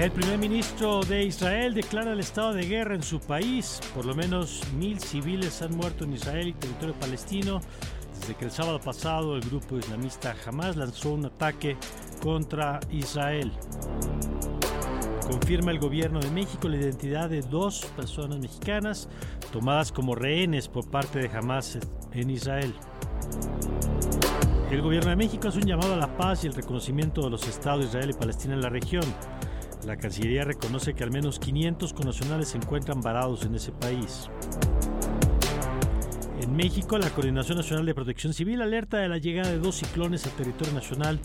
El primer ministro de Israel declara el estado de guerra en su país. Por lo menos mil civiles han muerto en Israel y territorio palestino desde que el sábado pasado el grupo islamista Hamas lanzó un ataque contra Israel. Confirma el gobierno de México la identidad de dos personas mexicanas tomadas como rehenes por parte de Hamas en Israel. El gobierno de México hace un llamado a la paz y el reconocimiento de los estados de Israel y Palestina en la región. La Cancillería reconoce que al menos 500 connacionales se encuentran varados en ese país. En México, la Coordinación Nacional de Protección Civil alerta de la llegada de dos ciclones al territorio nacional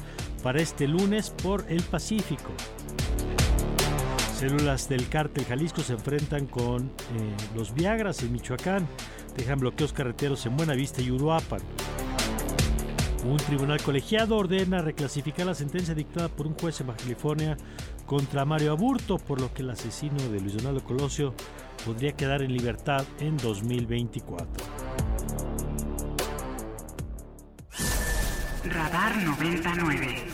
para este lunes por el Pacífico. Células del cártel Jalisco se enfrentan con eh, los Viagras en Michoacán. Dejan bloqueos carreteros en Buenavista y Uruapan. Un tribunal colegiado ordena reclasificar la sentencia dictada por un juez en Baja California contra Mario Aburto, por lo que el asesino de Luis Donaldo Colosio podría quedar en libertad en 2024. Radar 99.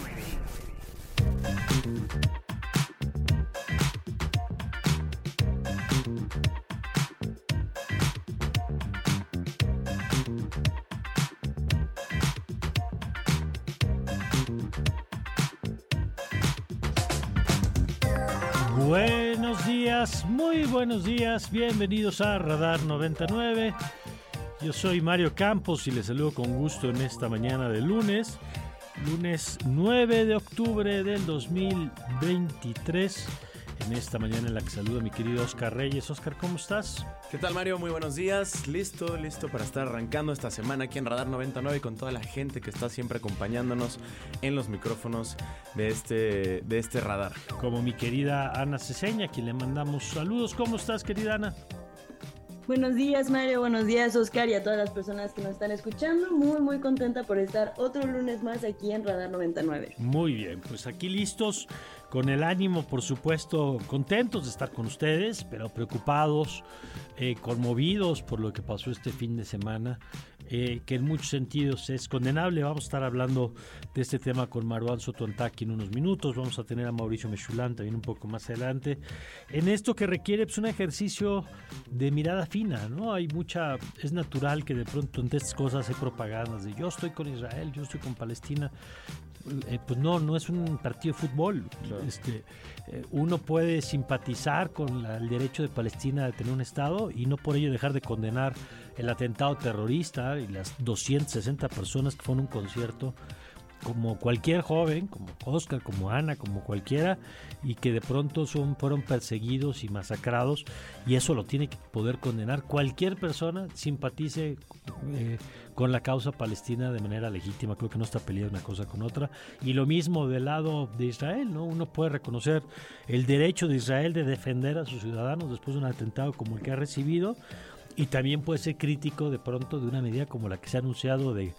Muy buenos días, bienvenidos a Radar 99. Yo soy Mario Campos y les saludo con gusto en esta mañana de lunes, lunes 9 de octubre del 2023. En esta mañana en la que saludo a mi querido Oscar Reyes. Oscar, ¿cómo estás? ¿Qué tal Mario? Muy buenos días. Listo, listo para estar arrancando esta semana aquí en Radar 99 con toda la gente que está siempre acompañándonos en los micrófonos de este, de este radar. Como mi querida Ana Ceseña, a quien le mandamos saludos. ¿Cómo estás, querida Ana? Buenos días Mario, buenos días Oscar y a todas las personas que nos están escuchando. Muy muy contenta por estar otro lunes más aquí en Radar 99. Muy bien, pues aquí listos, con el ánimo por supuesto, contentos de estar con ustedes, pero preocupados, eh, conmovidos por lo que pasó este fin de semana, eh, que en muchos sentidos es condenable. Vamos a estar hablando de este tema con Maruán Sotontaki en unos minutos, vamos a tener a Mauricio Mechulán también un poco más adelante, en esto que requiere pues, un ejercicio de mirada fina, ¿no? Hay mucha, es natural que de pronto entre estas cosas hay propagandas de yo estoy con Israel, yo estoy con Palestina. Eh, pues no, no es un partido de fútbol. Este, eh, uno puede simpatizar con la- el derecho de Palestina de tener un Estado y no por ello dejar de condenar el atentado terrorista y las 260 personas que fueron a un concierto como cualquier joven, como Oscar, como Ana, como cualquiera, y que de pronto son, fueron perseguidos y masacrados, y eso lo tiene que poder condenar cualquier persona, simpatice eh, con la causa palestina de manera legítima, creo que no está peleada una cosa con otra, y lo mismo del lado de Israel, ¿no? Uno puede reconocer el derecho de Israel de defender a sus ciudadanos después de un atentado como el que ha recibido, y también puede ser crítico de pronto de una medida como la que se ha anunciado de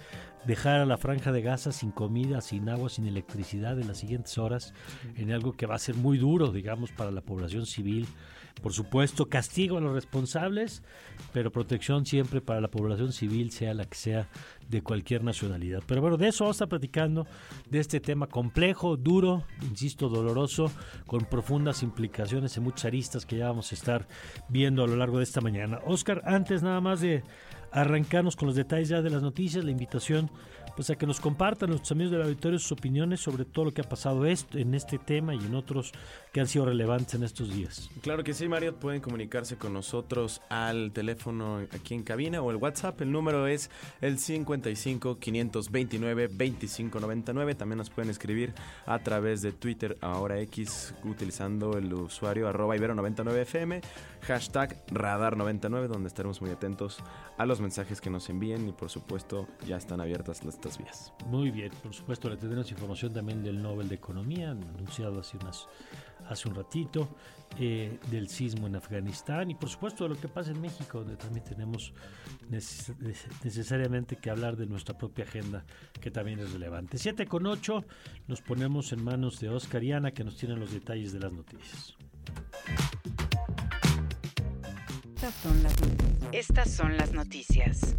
dejar a la franja de Gaza sin comida, sin agua, sin electricidad en las siguientes horas, en algo que va a ser muy duro, digamos, para la población civil. Por supuesto, castigo a los responsables, pero protección siempre para la población civil, sea la que sea, de cualquier nacionalidad. Pero bueno, de eso vamos a platicando, de este tema complejo, duro, insisto, doloroso, con profundas implicaciones en muchas aristas que ya vamos a estar viendo a lo largo de esta mañana. Oscar, antes nada más de arrancarnos con los detalles ya de las noticias, la invitación pues a que nos compartan nuestros amigos del auditorio sus opiniones sobre todo lo que ha pasado esto, en este tema y en otros que han sido relevantes en estos días. Claro que sí, Mario, pueden comunicarse con nosotros al teléfono aquí en cabina o el WhatsApp. El número es el 55 529 2599. También nos pueden escribir a través de Twitter, ahora X, utilizando el usuario arroba ibero99fm, hashtag radar99, donde estaremos muy atentos a los mensajes que nos envíen y por supuesto ya están abiertas estas vías. Muy bien, por supuesto le tendremos información también del Nobel de Economía, anunciado hace unas hace un ratito, eh, del sismo en Afganistán y por supuesto de lo que pasa en México, donde también tenemos necesariamente que hablar de nuestra propia agenda, que también es relevante. 7 con 8, nos ponemos en manos de Oscar y Ana, que nos tienen los detalles de las noticias. Estas son las, Estas son las noticias.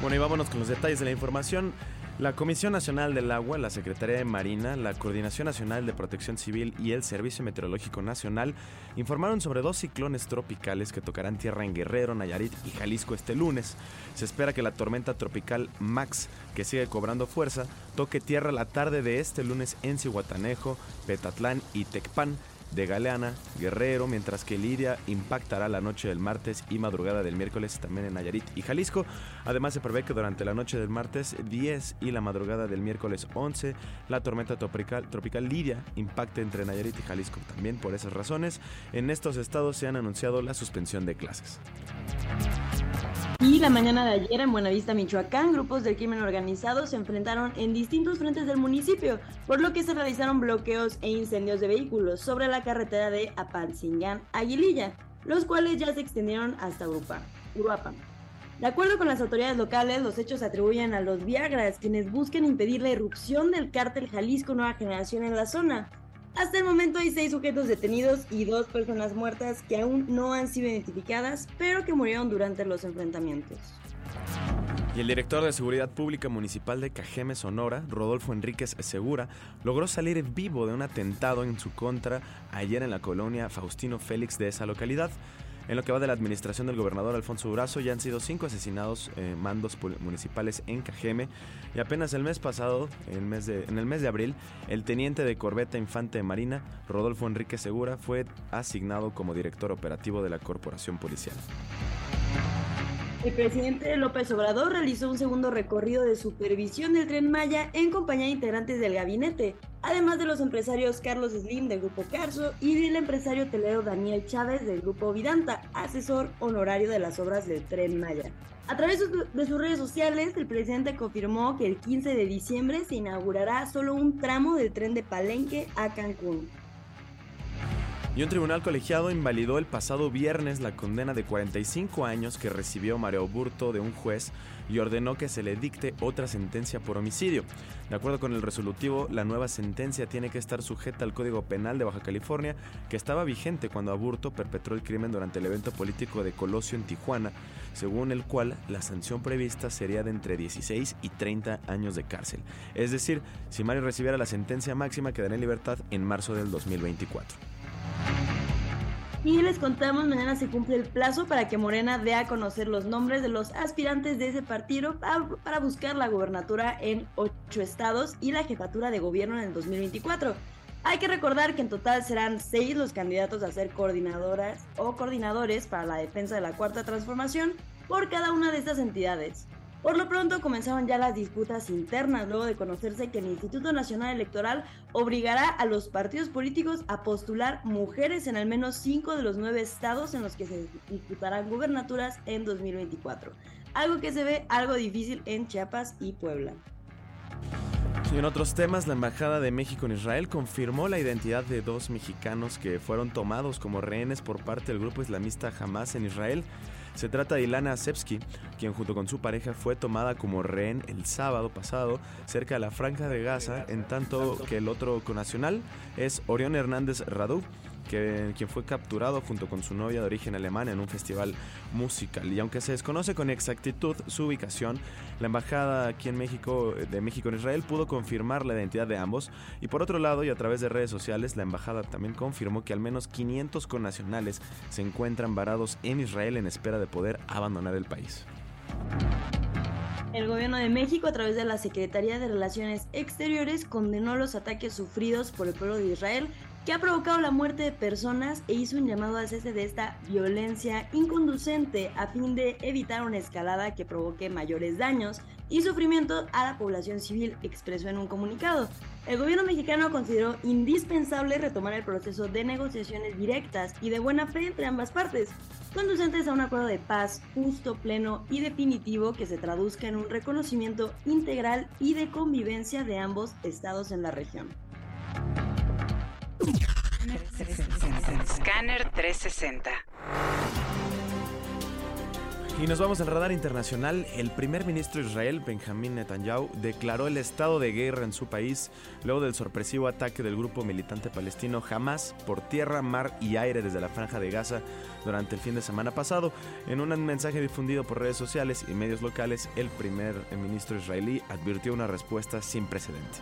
Bueno, y vámonos con los detalles de la información. La Comisión Nacional del Agua, la Secretaría de Marina, la Coordinación Nacional de Protección Civil y el Servicio Meteorológico Nacional informaron sobre dos ciclones tropicales que tocarán tierra en Guerrero, Nayarit y Jalisco este lunes. Se espera que la tormenta tropical Max, que sigue cobrando fuerza, toque tierra la tarde de este lunes en Cihuatanejo, Petatlán y Tecpan de Galeana, Guerrero, mientras que Lidia impactará la noche del martes y madrugada del miércoles también en Nayarit y Jalisco. Además se prevé que durante la noche del martes 10 y la madrugada del miércoles 11 la tormenta tropical, tropical Lidia impacte entre Nayarit y Jalisco. También por esas razones, en estos estados se han anunciado la suspensión de clases. Y la mañana de ayer en Buenavista, Michoacán, grupos del crimen organizado se enfrentaron en distintos frentes del municipio, por lo que se realizaron bloqueos e incendios de vehículos sobre la carretera de Apatzingán, Aguililla, los cuales ya se extendieron hasta Uruapan. De acuerdo con las autoridades locales, los hechos se atribuyen a los Viagras, quienes buscan impedir la irrupción del cártel Jalisco Nueva Generación en la zona, hasta el momento hay seis sujetos detenidos y dos personas muertas que aún no han sido identificadas, pero que murieron durante los enfrentamientos. Y el director de Seguridad Pública Municipal de Cajeme, Sonora, Rodolfo Enríquez Segura, logró salir vivo de un atentado en su contra ayer en la colonia Faustino Félix de esa localidad. En lo que va de la administración del gobernador Alfonso Durazo, ya han sido cinco asesinados eh, mandos municipales en Cajeme. Y apenas el mes pasado, en, mes de, en el mes de abril, el teniente de corbeta Infante de Marina, Rodolfo Enrique Segura, fue asignado como director operativo de la corporación policial. El presidente López Obrador realizó un segundo recorrido de supervisión del tren Maya en compañía de integrantes del gabinete, además de los empresarios Carlos Slim del Grupo Carso y del empresario telero Daniel Chávez del Grupo Vidanta, asesor honorario de las obras del tren Maya. A través de sus redes sociales, el presidente confirmó que el 15 de diciembre se inaugurará solo un tramo del tren de Palenque a Cancún. Y un tribunal colegiado invalidó el pasado viernes la condena de 45 años que recibió Mario Burto de un juez y ordenó que se le dicte otra sentencia por homicidio. De acuerdo con el resolutivo, la nueva sentencia tiene que estar sujeta al Código Penal de Baja California, que estaba vigente cuando Aburto perpetró el crimen durante el evento político de Colosio en Tijuana, según el cual la sanción prevista sería de entre 16 y 30 años de cárcel. Es decir, si Mario recibiera la sentencia máxima, quedaría en libertad en marzo del 2024. Y les contamos, mañana se cumple el plazo para que Morena dé a conocer los nombres de los aspirantes de ese partido para buscar la gubernatura en ocho estados y la jefatura de gobierno en el 2024. Hay que recordar que en total serán seis los candidatos a ser coordinadoras o coordinadores para la defensa de la cuarta transformación por cada una de estas entidades. Por lo pronto comenzaron ya las disputas internas luego de conocerse que el Instituto Nacional Electoral obligará a los partidos políticos a postular mujeres en al menos cinco de los nueve estados en los que se disputarán gubernaturas en 2024. Algo que se ve algo difícil en Chiapas y Puebla. Y en otros temas, la Embajada de México en Israel confirmó la identidad de dos mexicanos que fueron tomados como rehenes por parte del grupo islamista Hamas en Israel. Se trata de Ilana Sepsky, quien junto con su pareja fue tomada como rehén el sábado pasado cerca de la Franja de Gaza, en tanto que el otro conacional es Orión Hernández Radu, quien fue capturado junto con su novia de origen alemán en un festival musical. Y aunque se desconoce con exactitud su ubicación, la embajada aquí en México, de México en Israel, pudo confirmar la identidad de ambos. Y por otro lado, y a través de redes sociales, la embajada también confirmó que al menos 500 connacionales se encuentran varados en Israel en espera de poder abandonar el país. El gobierno de México, a través de la Secretaría de Relaciones Exteriores, condenó los ataques sufridos por el pueblo de Israel, que ha provocado la muerte de personas e hizo un llamado a cese de esta violencia inconducente a fin de evitar una escalada que provoque mayores daños y sufrimiento a la población civil, expresó en un comunicado. El gobierno mexicano consideró indispensable retomar el proceso de negociaciones directas y de buena fe entre ambas partes, conducentes a un acuerdo de paz justo, pleno y definitivo que se traduzca en un reconocimiento integral y de convivencia de ambos estados en la región. Scanner 360. Y nos vamos al radar internacional. El primer ministro Israel, Benjamín Netanyahu, declaró el estado de guerra en su país luego del sorpresivo ataque del grupo militante palestino Hamas por tierra, mar y aire desde la franja de Gaza durante el fin de semana pasado. En un mensaje difundido por redes sociales y medios locales, el primer ministro israelí advirtió una respuesta sin precedente.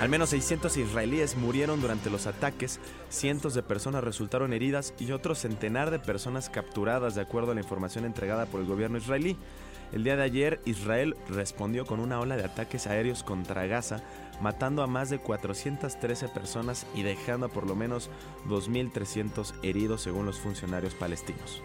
Al menos 600 israelíes murieron durante los ataques, cientos de personas resultaron heridas y otro centenar de personas capturadas de acuerdo a la información entregada por el gobierno israelí. El día de ayer Israel respondió con una ola de ataques aéreos contra Gaza, matando a más de 413 personas y dejando a por lo menos 2.300 heridos según los funcionarios palestinos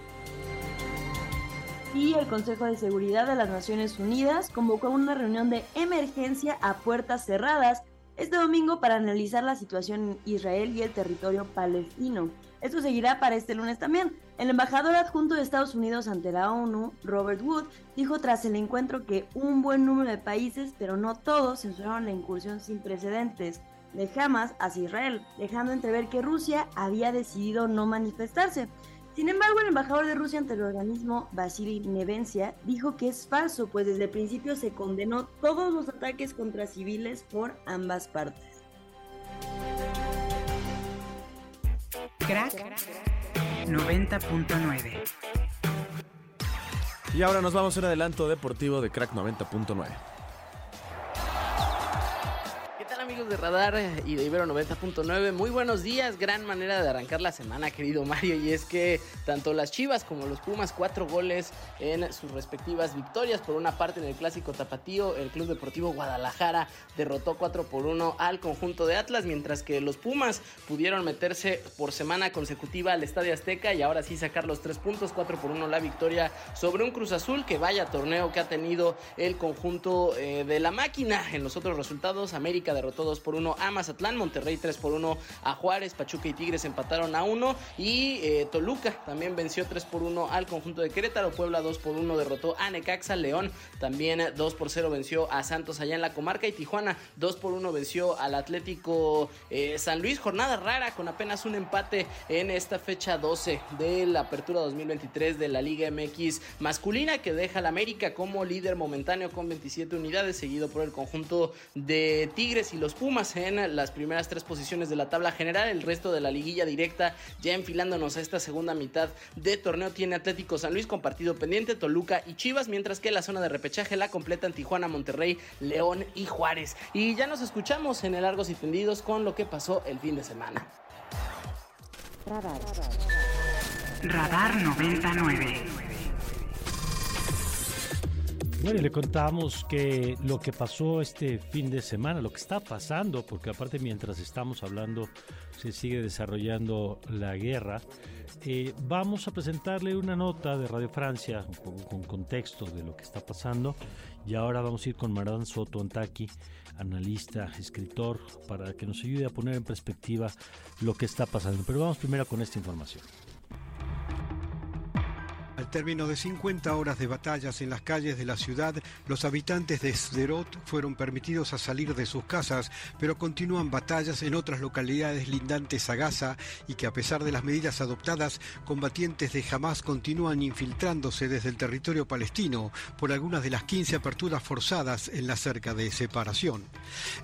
y el Consejo de Seguridad de las Naciones Unidas convocó una reunión de emergencia a puertas cerradas este domingo para analizar la situación en Israel y el territorio palestino. Esto seguirá para este lunes también. El embajador adjunto de Estados Unidos ante la ONU, Robert Wood, dijo tras el encuentro que un buen número de países, pero no todos, censuraron la incursión sin precedentes de Hamas hacia Israel, dejando entrever que Rusia había decidido no manifestarse. Sin embargo, el embajador de Rusia ante el organismo, Vasily Nevencia, dijo que es falso, pues desde el principio se condenó todos los ataques contra civiles por ambas partes. Crack 90.9 Y ahora nos vamos a un adelanto deportivo de Crack 90.9 de Radar y de Ibero 90.9. Muy buenos días, gran manera de arrancar la semana, querido Mario. Y es que tanto las Chivas como los Pumas, cuatro goles en sus respectivas victorias. Por una parte, en el clásico tapatío, el Club Deportivo Guadalajara derrotó 4 por 1 al conjunto de Atlas, mientras que los Pumas pudieron meterse por semana consecutiva al Estadio Azteca y ahora sí sacar los tres puntos, 4 por 1 la victoria sobre un Cruz Azul. Que vaya torneo que ha tenido el conjunto eh, de la máquina. En los otros resultados, América derrotó 2 por 1 a Mazatlán, Monterrey 3 por 1 a Juárez, Pachuca y Tigres empataron a 1 y eh, Toluca también venció 3 por 1 al conjunto de Querétaro, Puebla 2 por 1 derrotó a Necaxa, León también 2 por 0 venció a Santos allá en la comarca y Tijuana 2 por 1 venció al Atlético eh, San Luis, jornada rara con apenas un empate en esta fecha 12 de la apertura 2023 de la Liga MX masculina que deja al América como líder momentáneo con 27 unidades seguido por el conjunto de Tigres y los Pumas en las primeras tres posiciones de la tabla general. El resto de la liguilla directa ya enfilándonos a esta segunda mitad de torneo tiene Atlético San Luis con partido pendiente, Toluca y Chivas, mientras que la zona de repechaje la completan Tijuana, Monterrey, León y Juárez. Y ya nos escuchamos en el Largos y Tendidos con lo que pasó el fin de semana. Radar, Radar 99. Bueno, y le contamos que lo que pasó este fin de semana, lo que está pasando, porque aparte mientras estamos hablando se sigue desarrollando la guerra, eh, vamos a presentarle una nota de Radio Francia con contexto de lo que está pasando y ahora vamos a ir con Maran Soto Antaki, analista, escritor, para que nos ayude a poner en perspectiva lo que está pasando. Pero vamos primero con esta información. Al término de 50 horas de batallas en las calles de la ciudad, los habitantes de Sderot fueron permitidos a salir de sus casas, pero continúan batallas en otras localidades lindantes a Gaza y que a pesar de las medidas adoptadas, combatientes de Hamas continúan infiltrándose desde el territorio palestino por algunas de las 15 aperturas forzadas en la cerca de separación.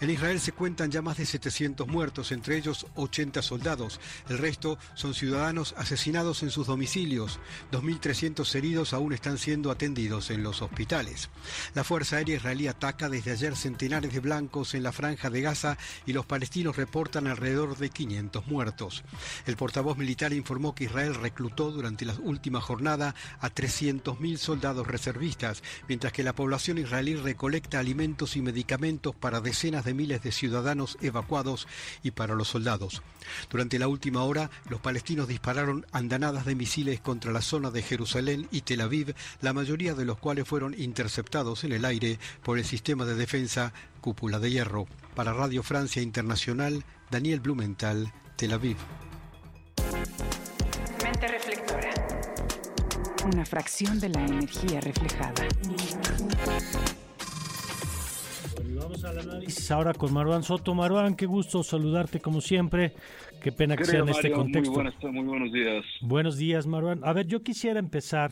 En Israel se cuentan ya más de 700 muertos, entre ellos 80 soldados. El resto son ciudadanos asesinados en sus domicilios. 2.300 300 heridos aún están siendo atendidos en los hospitales. La Fuerza Aérea Israelí ataca desde ayer centenares de blancos en la franja de Gaza y los palestinos reportan alrededor de 500 muertos. El portavoz militar informó que Israel reclutó durante la última jornada a 300.000 soldados reservistas, mientras que la población israelí recolecta alimentos y medicamentos para decenas de miles de ciudadanos evacuados y para los soldados. Durante la última hora, los palestinos dispararon andanadas de misiles contra la zona de Jerusalén y Tel Aviv, la mayoría de los cuales fueron interceptados en el aire por el sistema de defensa Cúpula de Hierro. Para Radio Francia Internacional, Daniel Blumenthal, Tel Aviv. Mente reflectora. Una fracción de la energía reflejada. vamos al análisis ahora con Maruán Soto. Maruán, qué gusto saludarte como siempre. Qué pena que sea en este contexto. Muy, buenos días. Buenos días, Maruán. A ver, yo quisiera empezar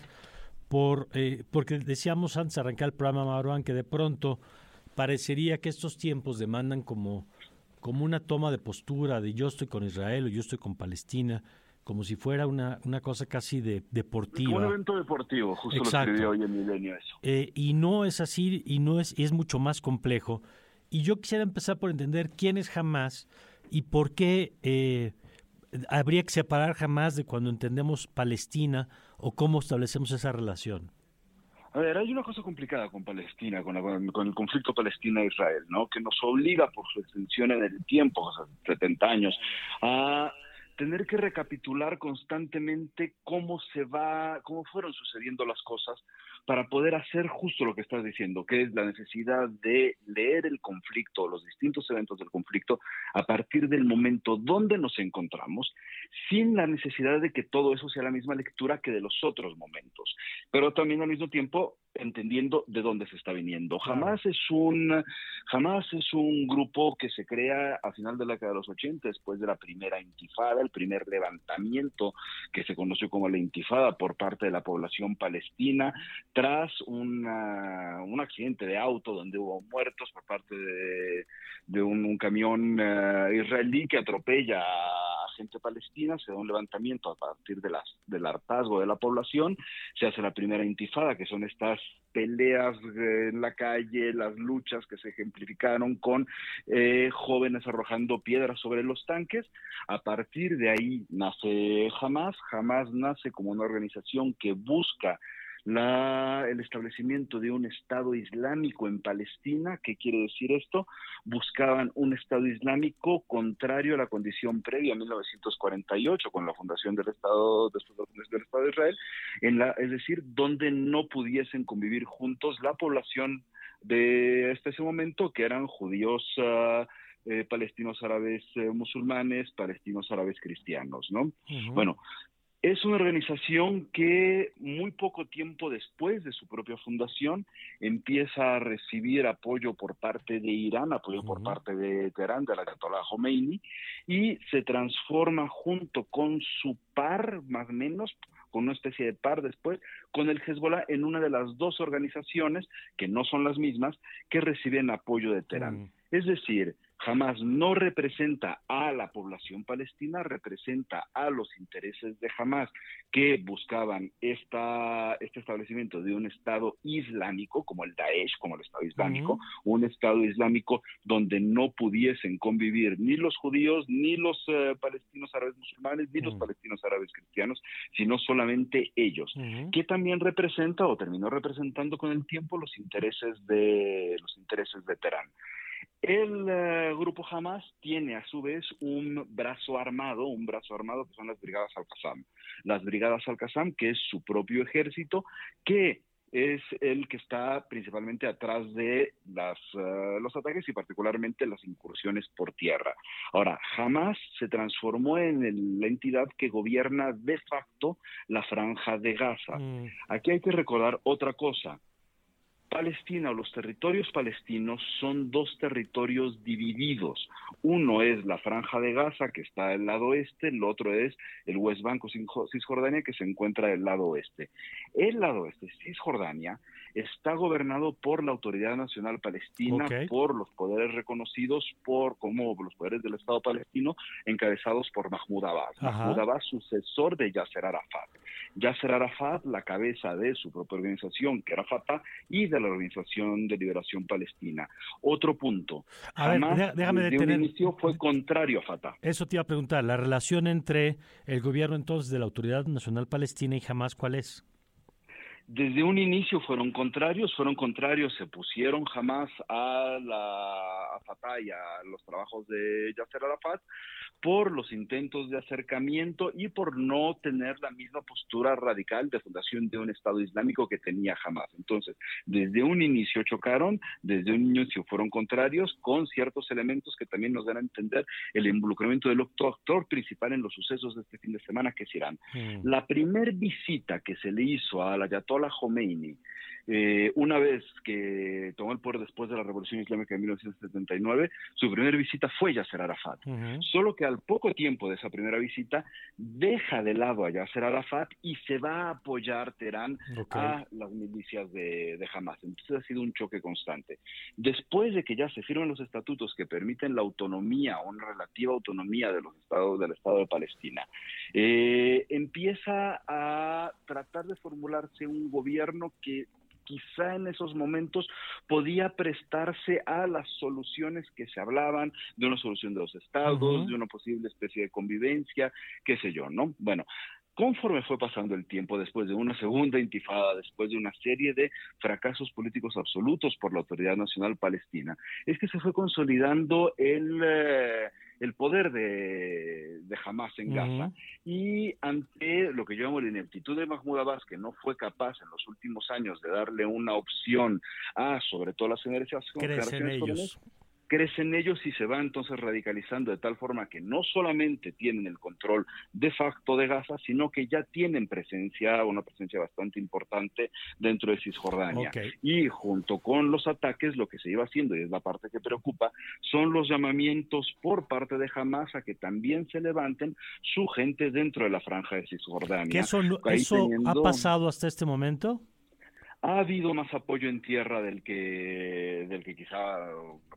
por, eh, porque decíamos antes de arrancar el programa, Maruán, que de pronto parecería que estos tiempos demandan como, como una toma de postura de yo estoy con Israel o yo estoy con Palestina, como si fuera una, una cosa casi de, deportiva. un evento deportivo, justo lo hoy en Milenio eso. Eh, y no es así, y no es, es mucho más complejo. Y yo quisiera empezar por entender quién es Hamas y por qué eh, habría que separar jamás de cuando entendemos Palestina o cómo establecemos esa relación. A ver, hay una cosa complicada con Palestina, con, el conflicto Palestina-Israel, ¿no? Que nos obliga por su extensión en el tiempo, o sea, 70 años, a tener que recapitular constantemente cómo se va, cómo fueron sucediendo las cosas para poder hacer justo lo que estás diciendo, que es la necesidad de leer el conflicto, los distintos eventos del conflicto, a partir del momento donde nos encontramos, sin la necesidad de que todo eso sea la misma lectura que de los otros momentos, pero también al mismo tiempo entendiendo de dónde se está viniendo. Jamás es un jamás es un grupo que se crea a final de la década de los 80 después de la primera intifada, el primer levantamiento que se conoció como la intifada por parte de la población palestina tras un accidente de auto donde hubo muertos por parte de, un, camión eh, israelí que atropella a gente palestina, se da un levantamiento a partir de las, del hartazgo de la población, se hace la primera intifada, que son estas peleas en la calle, las luchas que se ejemplificaron con eh, jóvenes arrojando piedras sobre los tanques. A partir de ahí nace Hamas. Hamas nace como una organización que busca la, el establecimiento de un Estado Islámico en Palestina. ¿Qué quiere decir esto? Buscaban un Estado Islámico contrario a la condición previa a 1948 con la fundación del Estado, del Estado de Israel, en la, es decir, donde no pudiesen convivir juntos la población de hasta ese momento, que eran judíos. Eh, palestinos árabes eh, musulmanes, palestinos árabes cristianos, ¿no? Bueno, es una organización que muy poco tiempo después de su propia fundación empieza a recibir apoyo por parte de Irán, apoyo por parte de Teherán, de la Ayatollah Khomeini, y se transforma junto con su par, más o menos, con una especie de par después, con el Hezbollah en una de las dos organizaciones, que no son las mismas, que reciben apoyo de Teherán. Es decir, Jamás no representa a la población palestina, representa a los intereses de Hamas que buscaban esta, este establecimiento de un Estado islámico, como el Daesh, como el Estado Islámico, un Estado islámico donde no pudiesen convivir ni los judíos, ni los eh, palestinos árabes musulmanes, ni los palestinos árabes cristianos, sino solamente ellos, que también representa o terminó representando con el tiempo los intereses de los intereses de Teherán. El eh, grupo Hamas tiene a su vez un brazo armado, un brazo armado que son las brigadas Al-Qassam. Las brigadas Al-Qassam, que es su propio ejército, que es el que está principalmente atrás de las, eh, los ataques y particularmente las incursiones por tierra. Ahora, Hamas se transformó en la entidad que gobierna de facto la franja de Gaza. Mm. Aquí hay que recordar otra cosa. Palestina o los territorios palestinos son dos territorios divididos. Uno es la franja de Gaza, que está del lado oeste, el otro es el West Bank o Cisjordania, que se encuentra del lado oeste. El lado oeste, Cisjordania, está gobernado por la Autoridad Nacional Palestina, por los poderes reconocidos por como los poderes del Estado palestino, encabezados por Mahmoud Abbas. Mahmoud Abbas, sucesor de Yasser Arafat. Yasser Arafat, la cabeza de su propia organización, que era Fatah, y de la Organización de Liberación Palestina. Otro punto. A déjame desde un inicio fue contrario a Fatah. Eso te iba a preguntar, la relación entre el gobierno entonces de la Autoridad Nacional Palestina y Hamas, ¿cuál es? Desde un inicio fueron contrarios, fueron contrarios, se pusieron jamás a la a y a los trabajos de Yasser Arafat, por los intentos de acercamiento y por no tener la misma postura radical de fundación de un Estado Islámico que tenía jamás. Entonces, desde un inicio chocaron, desde un inicio fueron contrarios, con ciertos elementos que también nos dan a entender el involucramiento del actor principal en los sucesos de este fin de semana, que es Irán. Mm. La primer visita que se le hizo a la Ayatollah Khomeini, eh, una vez que tomó el poder después de la Revolución Islámica de 1979, su primera visita fue Yasser Arafat. Solo que al poco tiempo de esa primera visita, deja de lado a Yasser Arafat y se va a apoyar Teherán a las milicias de, de Hamas. Entonces ha sido un choque constante. Después de que ya se firman los estatutos que permiten la autonomía o una relativa autonomía de los estados del Estado de Palestina, eh, empieza a tratar de formularse un gobierno que quizá en esos momentos podía prestarse a las soluciones que se hablaban, de una solución de los estados, de una posible especie de convivencia, qué sé yo, ¿no? Bueno, Conforme fue pasando el tiempo, después de una segunda intifada, después de una serie de fracasos políticos absolutos por la Autoridad Nacional Palestina, es que se fue consolidando el, eh, el poder de, de Hamas en Gaza. Y ante lo que yo llamo la ineptitud de Mahmoud Abbas, que no fue capaz en los últimos años de darle una opción a, sobre todo las generaciones, jóvenes, crecen ellos y se va entonces radicalizando de tal forma que no solamente tienen el control de facto de Gaza, sino que ya tienen presencia, una presencia bastante importante dentro de Cisjordania. Y junto con los ataques, lo que se iba haciendo, y es la parte que preocupa, son los llamamientos por parte de Hamas a que también se levanten su gente dentro de la franja de Cisjordania. ¿Qué eso, eso ha pasado hasta este momento? Ha habido más apoyo en tierra del que, del que quizá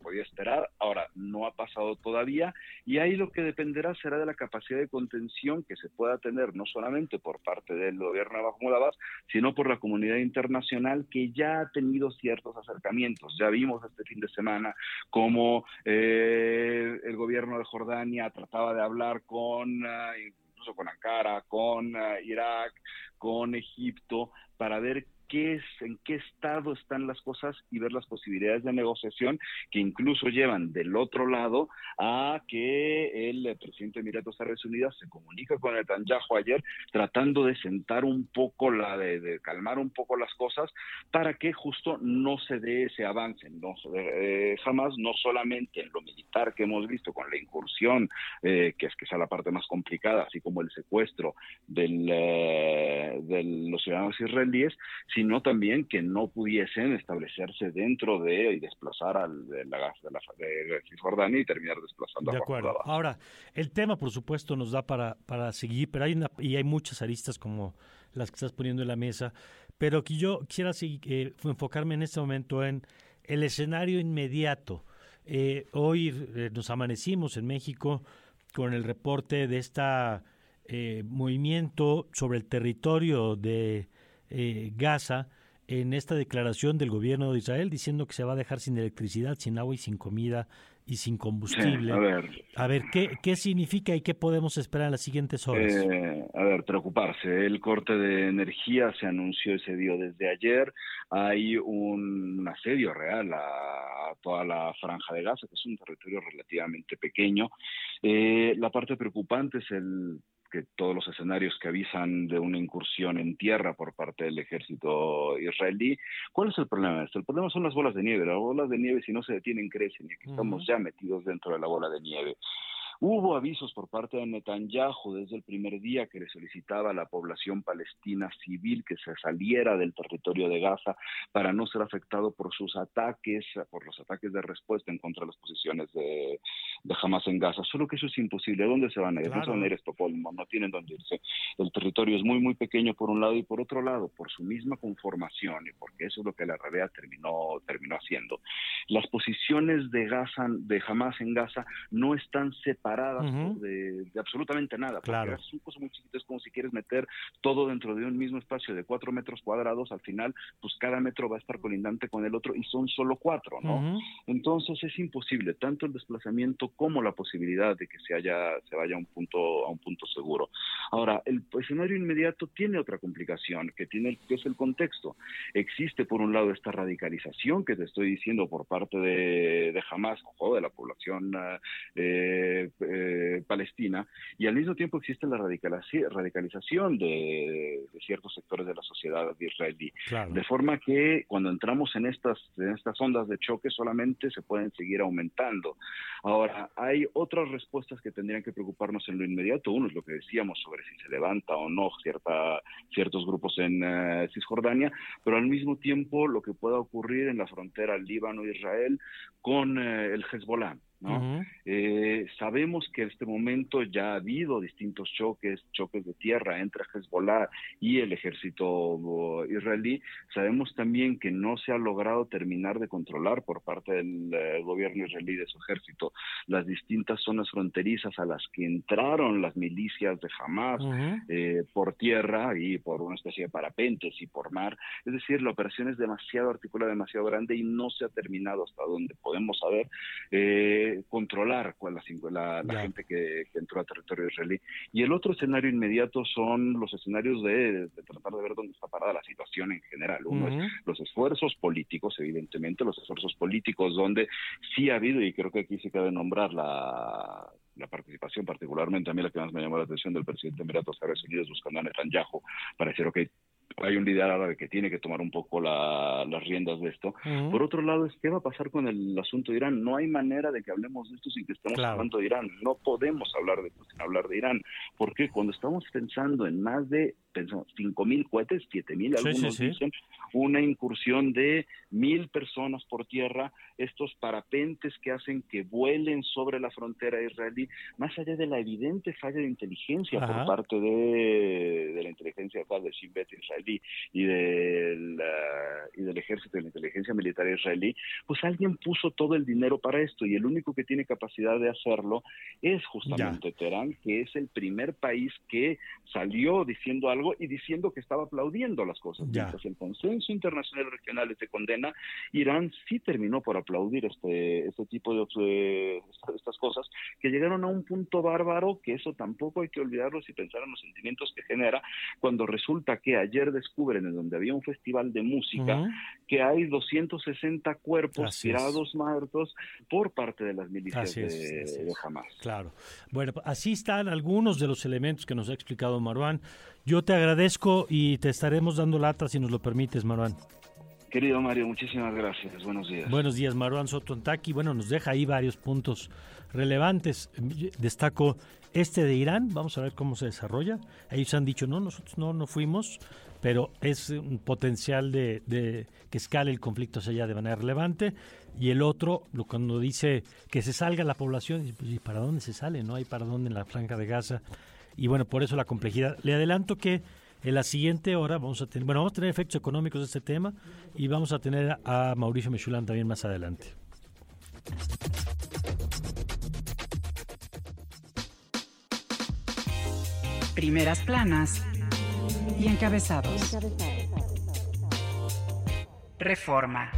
podía esperar. Ahora, no ha pasado todavía y ahí lo que dependerá será de la capacidad de contención que se pueda tener no solamente por parte del gobierno de Abbas, sino por la comunidad internacional que ya ha tenido ciertos acercamientos. Ya vimos este fin de semana cómo eh, el gobierno de Jordania trataba de hablar con... Ah, incluso con Ankara, con ah, Irak, con Egipto, para ver qué es, en qué estado están las cosas y ver las posibilidades de negociación que incluso llevan del otro lado a que el presidente de Emiratos Árabes Unidos se comunica con el Netanyahu ayer tratando de sentar un poco la de, calmar un poco las cosas para que justo no se dé ese avance. No eh, jamás no solamente en lo militar que hemos visto con la incursión eh, que es que sea la parte más complicada así como el secuestro del, eh, de los ciudadanos israelíes sino también que no pudiesen establecerse dentro de y desplazar al de la, de la de Cisjordania y terminar desplazando de acuerdo. Ahora, el tema, por supuesto, nos da para, para seguir, pero hay una, y hay muchas aristas como las que estás poniendo en la mesa, pero que yo quisiera eh, enfocarme en este momento en el escenario inmediato. Eh, hoy eh, nos amanecimos en México con el reporte de este movimiento sobre el territorio de eh, Gaza en esta declaración del gobierno de Israel diciendo que se va a dejar sin electricidad, sin agua y sin comida y sin combustible. a ver, a ver ¿qué, ¿qué significa y qué podemos esperar en las siguientes horas? Eh, a ver, preocuparse. El corte de energía se anunció ese día desde ayer. Hay un asedio real a, toda la franja de Gaza, que es un territorio relativamente pequeño. Eh, la parte preocupante es el que todos los escenarios que avisan de una incursión en tierra por parte del ejército israelí. ¿Cuál es el problema de esto? El problema son las bolas de nieve. Las bolas de nieve, si no se detienen, crecen y aquí estamos ya metidos dentro de la bola de nieve. Hubo avisos por parte de Netanyahu desde el primer día que le solicitaba a la población palestina civil que se saliera del territorio de Gaza para no ser afectado por sus ataques, por los ataques de respuesta en contra de las posiciones de, de Hamas en Gaza. Solo que eso es imposible. ¿Dónde se van a ir? No se van a ir a Estocolmo, no tienen dónde irse. El territorio es muy, muy pequeño por un lado y por otro lado, por su misma conformación y porque eso es lo que la RBA terminó, terminó haciendo. Las posiciones de Gaza, de Hamas en Gaza, no están separadas de, absolutamente nada. Claro. es un cosa muy chiquito, es como si quieres meter todo dentro de un mismo espacio de cuatro metros cuadrados, al final, pues cada metro va a estar colindante con el otro y son solo cuatro, ¿no? Entonces es imposible, tanto el desplazamiento como la posibilidad de que se, haya, se vaya a un punto, a un punto seguro. Ahora, el escenario inmediato tiene otra complicación, que, tiene, que es el contexto. Existe, por un lado, esta radicalización que te estoy diciendo por parte de, de Hamas, o de la población eh, eh, palestina, y al mismo tiempo existe la radicalización de, ciertos sectores de la sociedad israelí. De forma que cuando entramos en estas, en estas ondas de choque solamente se pueden seguir aumentando. Ahora, hay otras respuestas que tendrían que preocuparnos en lo inmediato. Uno es lo que decíamos sobre si se levanta o no cierta, ciertos grupos en eh, Cisjordania, pero al mismo tiempo lo que pueda ocurrir en la frontera Líbano-Israel con eh, el Hezbollah. ¿No? Eh, sabemos que en este momento ya ha habido distintos choques, choques de tierra entre Hezbollah y el ejército israelí. Sabemos también que no se ha logrado terminar de controlar por parte del eh, gobierno israelí de su ejército las distintas zonas fronterizas a las que entraron las milicias de Hamas eh, por tierra y por una especie de parapentes y por mar. Es decir, la operación es demasiado articulada, demasiado grande y no se ha terminado hasta donde podemos saber. Eh, controlar cuál la, la, gente que, entró a territorio israelí. Y el otro escenario inmediato son los escenarios de, tratar de ver dónde está parada la situación en general. Uno es los esfuerzos políticos, evidentemente, los esfuerzos políticos donde sí ha habido, y creo que aquí se cabe nombrar la la participación, particularmente a mí la que más me llamó la atención del presidente de Emiratos Árabes Unidos buscando a Netanyahu para decir, ok, hay un líder árabe que tiene que tomar un poco las riendas de esto. Por otro lado, es qué va a pasar con el asunto de Irán. No hay manera de que hablemos de esto sin que estemos hablando de Irán. No podemos hablar de esto sin hablar de Irán. Porque cuando estamos pensando en más de cinco mil cohetes, siete mil, algunos dicen, una incursión de mil personas por tierra, estos parapentes que hacen que vuelen sobre la frontera israelí, más allá de la evidente falla de inteligencia por parte de, de, la inteligencia de Shin Bet israelí y del, y del ejército de la inteligencia militar israelí, pues alguien puso todo el dinero para esto y el único que tiene capacidad de hacerlo es justamente Teherán, que es el primer país que salió diciendo algo y diciendo que estaba aplaudiendo las cosas. Mientras el consenso internacional regional se condena, Irán sí terminó por aplaudir este, este tipo de, estas cosas que llegaron a un punto bárbaro que eso tampoco hay que olvidarlo si pensar en los sentimientos que genera cuando resulta que ayer descubren en donde había un festival de música que hay 260 cuerpos tirados muertos por parte de las milicias de, de Hamas. Claro. Bueno, así están algunos de los elementos que nos ha explicado Marwan. Yo te agradezco y te estaremos dando lata si nos lo permites, Marwan. Querido Mario, muchísimas gracias. Buenos días. Buenos días, Marwan Sotontaki. Bueno, nos deja ahí varios puntos relevantes. Destaco este de Irán. Vamos a ver cómo se desarrolla. Ellos han dicho, no, nosotros no, no fuimos, pero es un potencial de, que escale el conflicto hacia allá de manera relevante. Y el otro, cuando dice que se salga la población, pues, ¿y para dónde se sale? No hay para dónde en la franja de Gaza y bueno, por eso la complejidad. Le adelanto que en la siguiente hora vamos a tener, bueno, vamos a tener efectos económicos de este tema y vamos a tener a Mauricio Mechulán también más adelante. Primeras planas y encabezados. Reforma.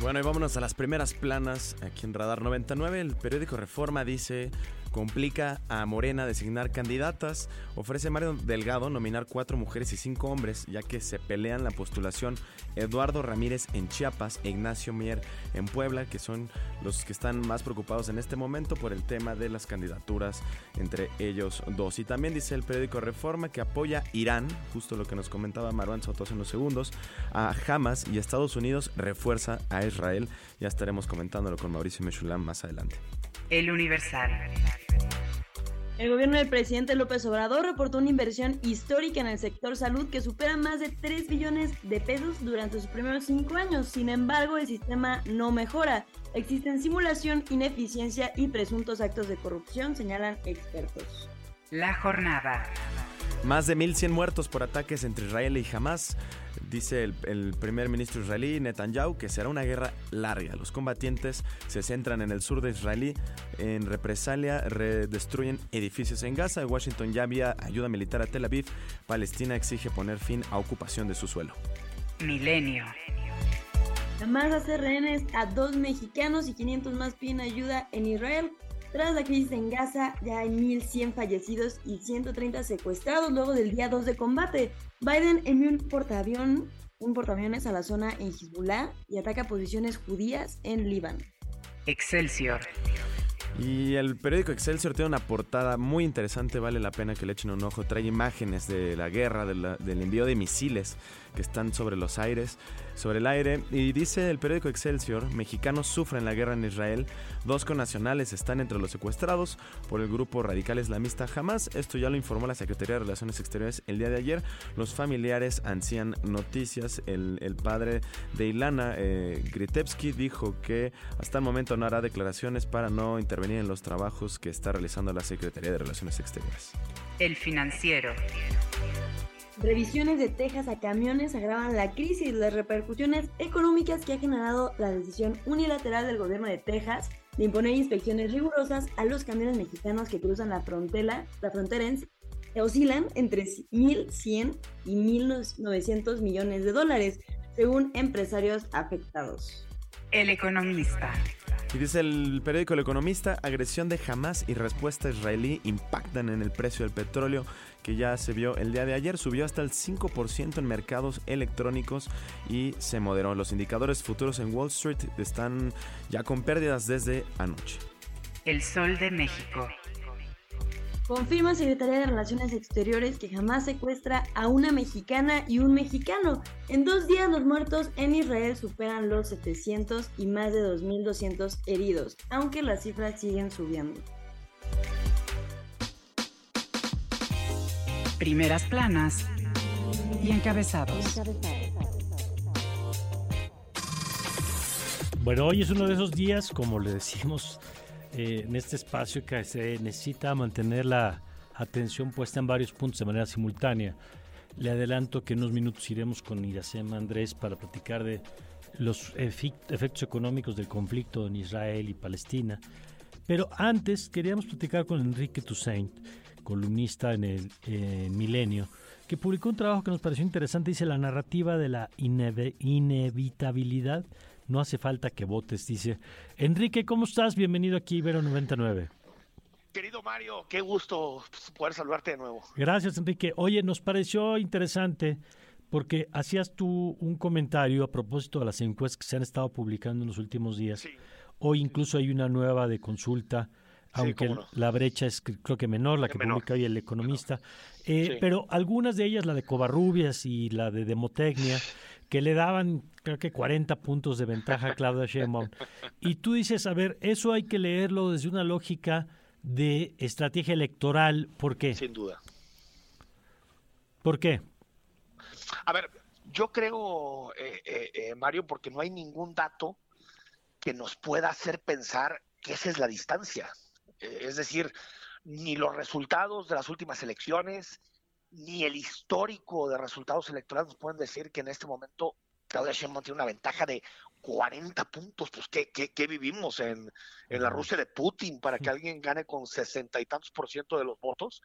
Bueno, y vámonos a las primeras planas aquí en Radar 99. El periódico Reforma dice complica a Morena designar candidatas. Ofrece Mario Delgado nominar cuatro mujeres y cinco hombres, ya que se pelean la postulación Eduardo Ramírez en Chiapas e Ignacio Mier en Puebla, que son los que están más preocupados en este momento por el tema de las candidaturas entre ellos dos. Y también dice el periódico Reforma que apoya Irán, justo lo que nos comentaba Marwan Soto hace unos segundos, a Hamas y Estados Unidos refuerza a Israel. Ya estaremos comentándolo con Mauricio Mechulam más adelante. El Universal. El gobierno del presidente López Obrador reportó una inversión histórica en el sector salud que supera más de 3 billones de pesos durante sus primeros cinco años. Sin embargo, el sistema no mejora. Existen simulación, ineficiencia y presuntos actos de corrupción, señalan expertos. La jornada. Más de 1.100 muertos por ataques entre Israel y Hamas. Dice el, primer ministro israelí Netanyahu que será una guerra larga. Los combatientes se centran en el sur de Israel. En represalia destruyen edificios en Gaza. Washington ya había ayuda militar a Tel Aviv. Palestina exige poner fin a ocupación de su suelo. Milenio. Hamas hace rehenes a dos mexicanos y 500 más piden ayuda en Israel. Tras la crisis en Gaza, ya hay 1.100 fallecidos y 130 secuestrados luego del día 2 de combate. Biden envió un portaavión, un portaaviones a la zona en Hezbollah y ataca posiciones judías en Líbano. Excelsior. Y el periódico Excelsior tiene una portada muy interesante, vale la pena que le echen un ojo. Trae imágenes de la guerra, del envío de misiles que están sobre los aires, sobre el aire. Y dice el periódico Excelsior, mexicanos sufren la guerra en Israel, dos connacionales están entre los secuestrados por el grupo radical islamista Hamas. Esto ya lo informó la Secretaría de Relaciones Exteriores el día de ayer. Los familiares ansían noticias. El, padre de Ilana, eh, Gritevsky, dijo que hasta el momento no hará declaraciones para no intervenir en los trabajos que está realizando la Secretaría de Relaciones Exteriores. El financiero. Revisiones de Texas a camiones agravan la crisis y las repercusiones económicas que ha generado la decisión unilateral del gobierno de Texas de imponer inspecciones rigurosas a los camiones mexicanos que cruzan la frontera, la frontera oscilan entre 1.100 y 1.900 millones de dólares, según empresarios afectados. El economista. Y dice el periódico El Economista, agresión de Hamas y respuesta israelí impactan en el precio del petróleo que ya se vio el día de ayer, subió hasta el 5% en mercados electrónicos y se moderó. Los indicadores futuros en Wall Street están ya con pérdidas desde anoche. El Sol de México. Confirma Secretaría de Relaciones Exteriores que jamás secuestra a una mexicana y un mexicano. En dos días los muertos en Israel superan los 700 y más de 2.200 heridos, aunque las cifras siguen subiendo. Primeras planas y encabezados. Bueno, hoy es uno de esos días, como le decimos eh, en este espacio que se necesita mantener la atención puesta en varios puntos de manera simultánea. Le adelanto que en unos minutos iremos con Iracema Andrés para platicar de los efectos económicos del conflicto en Israel y Palestina. Pero antes queríamos platicar con Enrique Toussaint, columnista en el Milenio, que publicó un trabajo que nos pareció interesante. Dice la narrativa de la inevitabilidad no hace falta que votes, dice. Enrique, ¿cómo estás? Bienvenido aquí, Ibero 99. Querido Mario, qué gusto poder saludarte de nuevo. Gracias, Enrique. Oye, nos pareció interesante porque hacías tú un comentario a propósito de las encuestas que se han estado publicando en los últimos días. Hoy incluso hay una nueva de consulta, aunque la brecha es creo que menor, la que publica hoy el economista. Eh, pero algunas de ellas, la de Covarrubias y la de Demotecnia, que le daban creo que 40 puntos de ventaja a Claudia Sheinbaum. Y tú dices, a ver, eso hay que leerlo desde una lógica de estrategia electoral. ¿Por qué? Sin duda. ¿Por qué? A ver, yo creo, eh, eh, eh, Mario, porque no hay ningún dato que nos pueda hacer pensar que esa es la distancia. es decir, ni los resultados de las últimas elecciones, ni el histórico de resultados electorales nos pueden decir que en este momento Claudia Sheinbaum tiene una ventaja de 40 puntos. Pues, ¿qué, qué, vivimos en, en, la Rusia de Putin para que alguien gane con sesenta y tantos por ciento de los votos?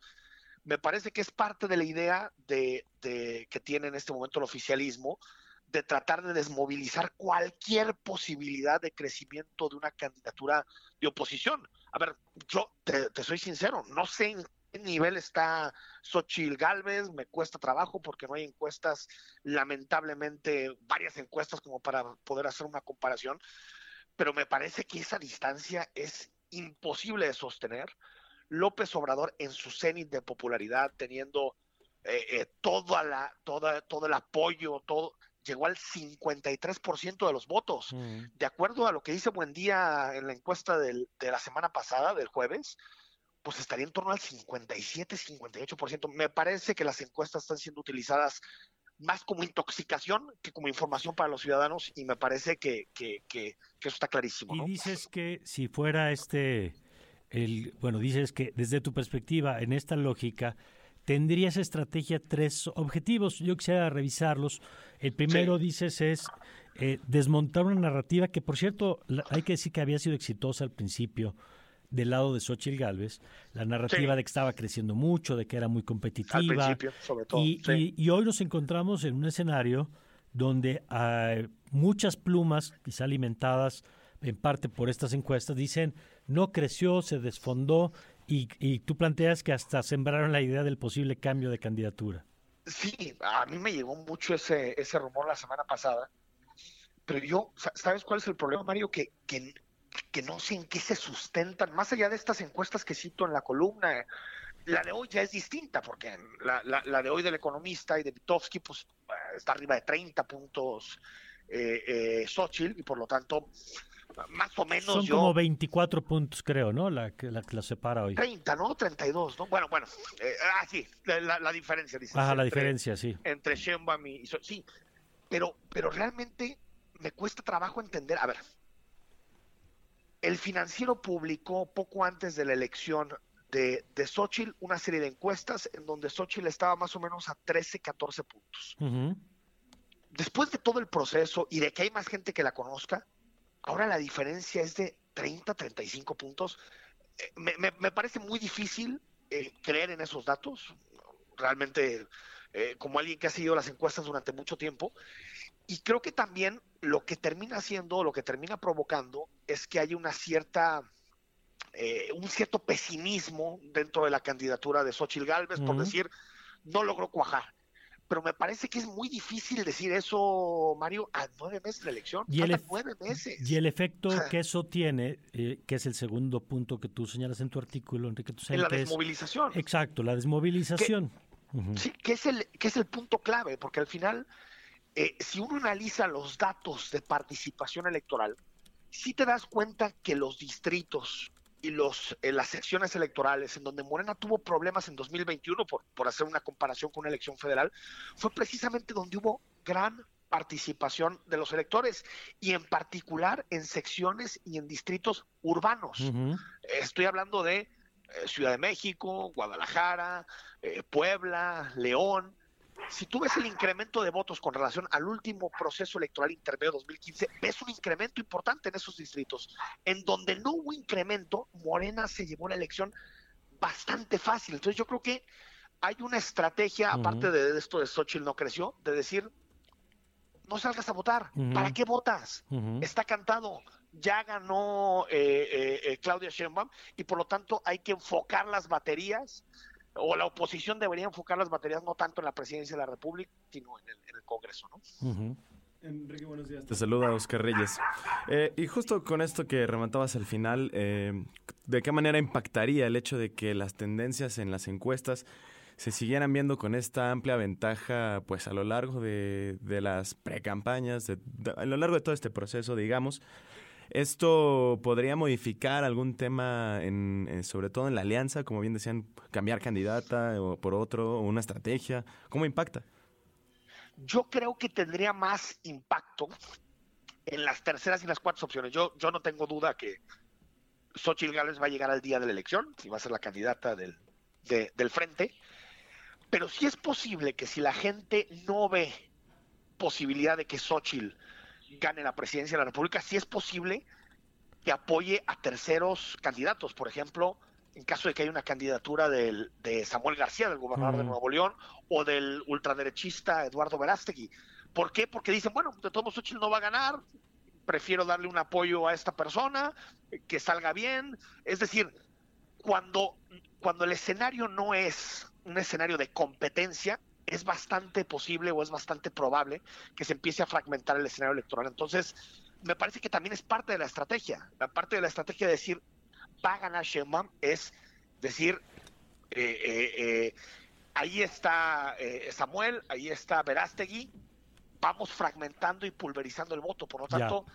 Me parece que es parte de la idea de, de, que tiene en este momento el oficialismo de tratar de desmovilizar cualquier posibilidad de crecimiento de una candidatura de oposición. A ver, yo te, te soy sincero, no sé en nivel está Xochil Galvez, me cuesta trabajo porque no hay encuestas, lamentablemente, varias encuestas como para poder hacer una comparación, pero me parece que esa distancia es imposible de sostener. López Obrador en su cenit de popularidad, teniendo eh, eh, toda la, toda, todo el apoyo, todo, llegó al 53% de los votos. Mm. De acuerdo a lo que dice Buendía en la encuesta del- de la semana pasada, del jueves, pues estaría en torno al 57-58%. Me parece que las encuestas están siendo utilizadas más como intoxicación que como información para los ciudadanos y me parece que, que, que- que eso está clarísimo. Y dices que si fuera este, el, bueno, dices que desde tu perspectiva, en esta lógica, tendría esa estrategia tres objetivos. Yo quisiera revisarlos. El primero, dices, es eh, desmontar una narrativa que, por cierto, hay que decir que había sido exitosa al principio del lado de Xochitl Galvez, la narrativa Sí. de que estaba creciendo mucho, de que era muy competitiva. Al principio, sobre todo. Y, sí. y- y hoy nos encontramos en un escenario donde hay muchas plumas, quizá alimentadas en parte por estas encuestas, dicen no creció, se desfondó y, y tú planteas que hasta sembraron la idea del posible cambio de candidatura. Sí, a mí me llegó mucho ese, ese rumor la semana pasada, pero yo, sa- ¿sabes cuál es el problema, Mario? Que, que, que no sé en qué se sustentan, más allá de estas encuestas que cito en la columna, la de hoy ya es distinta, porque la, la, la de hoy del economista y de Vitovsky, pues está arriba de 30 puntos eh, eh, Xochitl, y por lo tanto, más o menos Son yo... como 24 puntos, creo, ¿no? La que la, la separa hoy. 30, ¿no? 32, ¿no? Bueno, bueno, eh, ah, sí, la, diferencia, dices. Ajá, la entre- diferencia, sí. entre Sheinbaum y, sí, pero pero realmente me cuesta trabajo entender, a ver, el financiero publicó poco antes de la elección de, de Xochitl una serie de encuestas en donde Xochitl estaba más o menos a 13, 14 puntos. Después de todo el proceso y de que hay más gente que la conozca, ahora la diferencia es de 30, 35 puntos. Eh, Me, me- me parece muy difícil eh, creer en esos datos, realmente eh, como alguien que ha seguido las encuestas durante mucho tiempo. Y creo que también lo que termina haciendo, lo que termina provocando, es que hay una cierta, eh, un cierto pesimismo dentro de la candidatura de Xochitl Gálvez, por decir, no logró cuajar. Pero me parece que es muy difícil decir eso, Mario, a nueve meses de la elección. Y el nueve meses. Y el efecto que eso tiene, eh, que es el segundo punto que tú señalas en tu artículo, Enrique Tucen, en la desmovilización. Exacto, la desmovilización. Ujú. Sí, que es el, que es el punto clave, porque al final, eh, si uno analiza los datos de participación electoral, sí te das cuenta que los distritos y los, eh, las secciones electorales en donde Morena tuvo problemas en 2021, por, por hacer una comparación con una elección federal, fue precisamente donde hubo gran participación de los electores y en particular en secciones y en distritos urbanos. Estoy hablando de eh, Ciudad de México, Guadalajara, eh, Puebla, León. Si tú ves el incremento de votos con relación al último proceso electoral intermedio 2015, ves un incremento importante en esos distritos. En donde no hubo incremento, Morena se llevó la elección bastante fácil. Entonces yo creo que hay una estrategia, aparte de esto de Xochitl no creció, de decir, no salgas a votar. ¿Para qué votas? Está cantado. Ya ganó eh, eh, eh, Claudia Sheinbaum y por lo tanto hay que enfocar las baterías o la oposición debería enfocar las baterías no tanto en la presidencia de la República sino en el, en el Congreso, ¿no? Ujú. Enrique, buenos días. Te saluda Oscar Reyes. Eh, y justo con esto que rematabas al final, eh, ¿de qué manera impactaría el hecho de que las tendencias en las encuestas se siguieran viendo con esta amplia ventaja pues a lo largo de, de las precampañas, a lo largo de todo este proceso, digamos? ¿Esto podría modificar algún tema, en, eh, sobre todo en la alianza, como bien decían, cambiar candidata o por otro, o una estrategia? ¿Cómo impacta? Yo creo que tendría más impacto en las terceras y las cuartas opciones. Yo, yo no tengo duda que Xochitl Gálvez va a llegar al día de la elección y va a ser la candidata del, de- del frente. Pero sí es posible que si la gente no ve posibilidad de que Xochitl gane la presidencia de la República, sí es posible que apoye a terceros candidatos. Por ejemplo, en caso de que haya una candidatura del, de Samuel García, del gobernador de Mm. Nuevo León, o del ultraderechista Eduardo Verástegui. ¿Por qué? Porque dicen, bueno, de todos modos no va a ganar, prefiero darle un apoyo a esta persona, que salga bien. Es decir, cuando, cuando el escenario no es un escenario de competencia, es bastante posible o es bastante probable que se empiece a fragmentar el escenario electoral. Entonces, me parece que también es parte de la estrategia. La parte de la estrategia de decir, va a ganar Sheinbaum, es decir, eh, eh, eh, ahí está Samuel, ahí está Verástegui, vamos fragmentando y pulverizando el voto. Por lo tanto,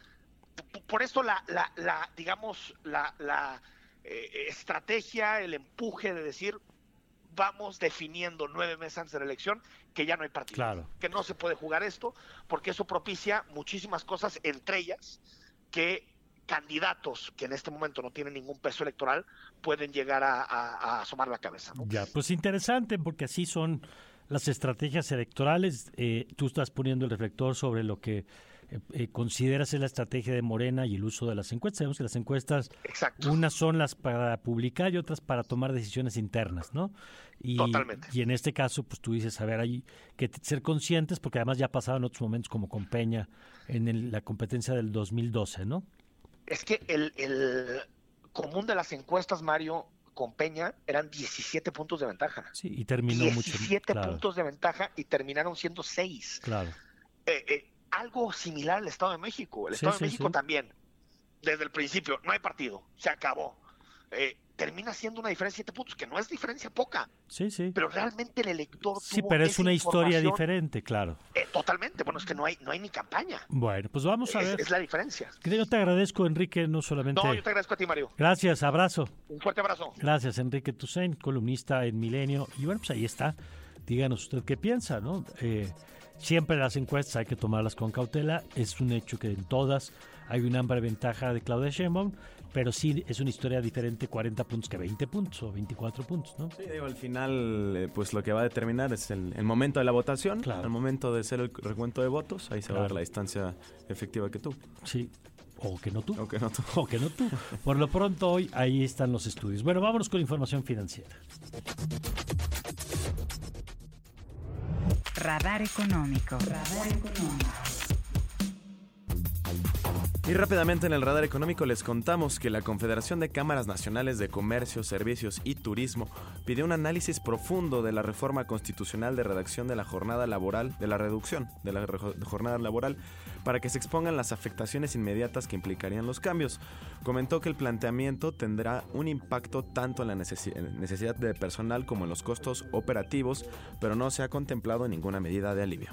por eso la, la, la digamos, la, la estrategia, el empuje de decir vamos definiendo nueve meses antes de la elección que ya no hay partido, que no se puede jugar esto, porque eso propicia muchísimas cosas, entre ellas que candidatos que en este momento no tienen ningún peso electoral pueden llegar a, asomar la cabeza. Ya, pues interesante, porque así son las estrategias electorales. Eh, tú estás poniendo el reflector sobre lo que eh, eh, consideras la estrategia de Morena y el uso de las encuestas. Sabemos que las encuestas, unas son las para publicar y otras para tomar decisiones internas, ¿no? Y, Totalmente. Y en este caso, pues tú dices, a ver, hay que ser conscientes, porque además ya en otros momentos, como con Peña, en la competencia del 2012, ¿no? Es que el, el común de las encuestas, Mario, con Peña eran 17 puntos de ventaja. Sí, y terminó 17 puntos de ventaja y terminaron siendo 6. Claro. Eh, eh, algo similar al Estado de México. El Estado de México también, desde el principio, no hay partido, se acabó. Eh, termina siendo una diferencia de 7 puntos, que no es diferencia poca. Sí, sí. Pero realmente el elector. Sí, pero es una historia diferente, claro. Eh, totalmente. Bueno, es que no hay, no hay ni campaña. Bueno, pues vamos a ver. Es la diferencia. Yo te agradezco, Enrique, no solamente. No, yo te agradezco a ti, Mario. Gracias, abrazo. Un fuerte abrazo. Gracias, Enrique Tucen, columnista en Milenio. Y bueno, pues ahí está. Díganos usted qué piensa, ¿no? Eh, Siempre las encuestas hay que tomarlas con cautela. Es un hecho que en todas hay una amplia ventaja de Claudia Sheinbaum, pero sí es una historia diferente 40 puntos que 20 puntos o 24 puntos, ¿no? Sí, digo, al final, eh, pues lo que va a determinar es el, momento de la votación, claro. el momento de hacer el recuento de votos, ahí se va a ver la distancia efectiva que tú. Sí. O que no tú. O que no tú. O que no tú. Por lo pronto hoy ahí están los estudios. Bueno, vámonos con información financiera. Radar Económico. Y rápidamente en el radar económico les contamos que la Confederación de Cámaras Nacionales de Comercio, Servicios y Turismo pidió un análisis profundo de la reforma constitucional de redacción de la jornada laboral, de la reducción de la jornada laboral, para que se expongan las afectaciones inmediatas que implicarían los cambios. Comentó que el planteamiento tendrá un impacto tanto en la necesidad de personal como en los costos operativos, pero no se ha contemplado ninguna medida de alivio.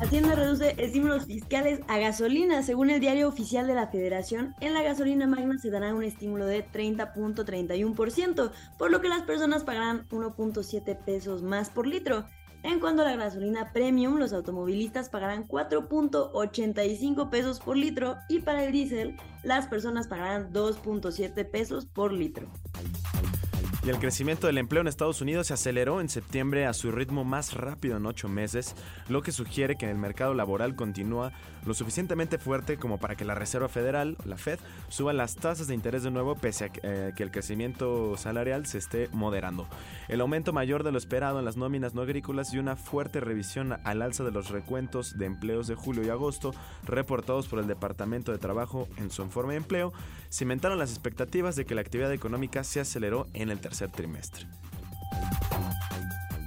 Hacienda reduce estímulos fiscales a gasolina. Según el diario oficial de la Federación, en la gasolina magna se dará un estímulo de 30.31%, por lo que las personas pagarán 1.7 pesos más por litro. En cuanto a la gasolina premium, los automovilistas pagarán 4.85 pesos por litro y para el diésel, las personas pagarán 2.7 pesos por litro. Y el crecimiento del empleo en Estados Unidos se aceleró en septiembre a su ritmo más rápido en ocho meses, lo que sugiere que el mercado laboral continúa lo suficientemente fuerte como para que la Reserva Federal, la Fed, suba las tasas de interés de nuevo pese a eh, que el crecimiento salarial se esté moderando. El aumento mayor de lo esperado en las nóminas no agrícolas y una fuerte revisión al alza de los recuentos de empleos de julio y agosto reportados por el Departamento de Trabajo en su informe de empleo cimentaron las expectativas de que la actividad económica se aceleró en el tercer trimestre.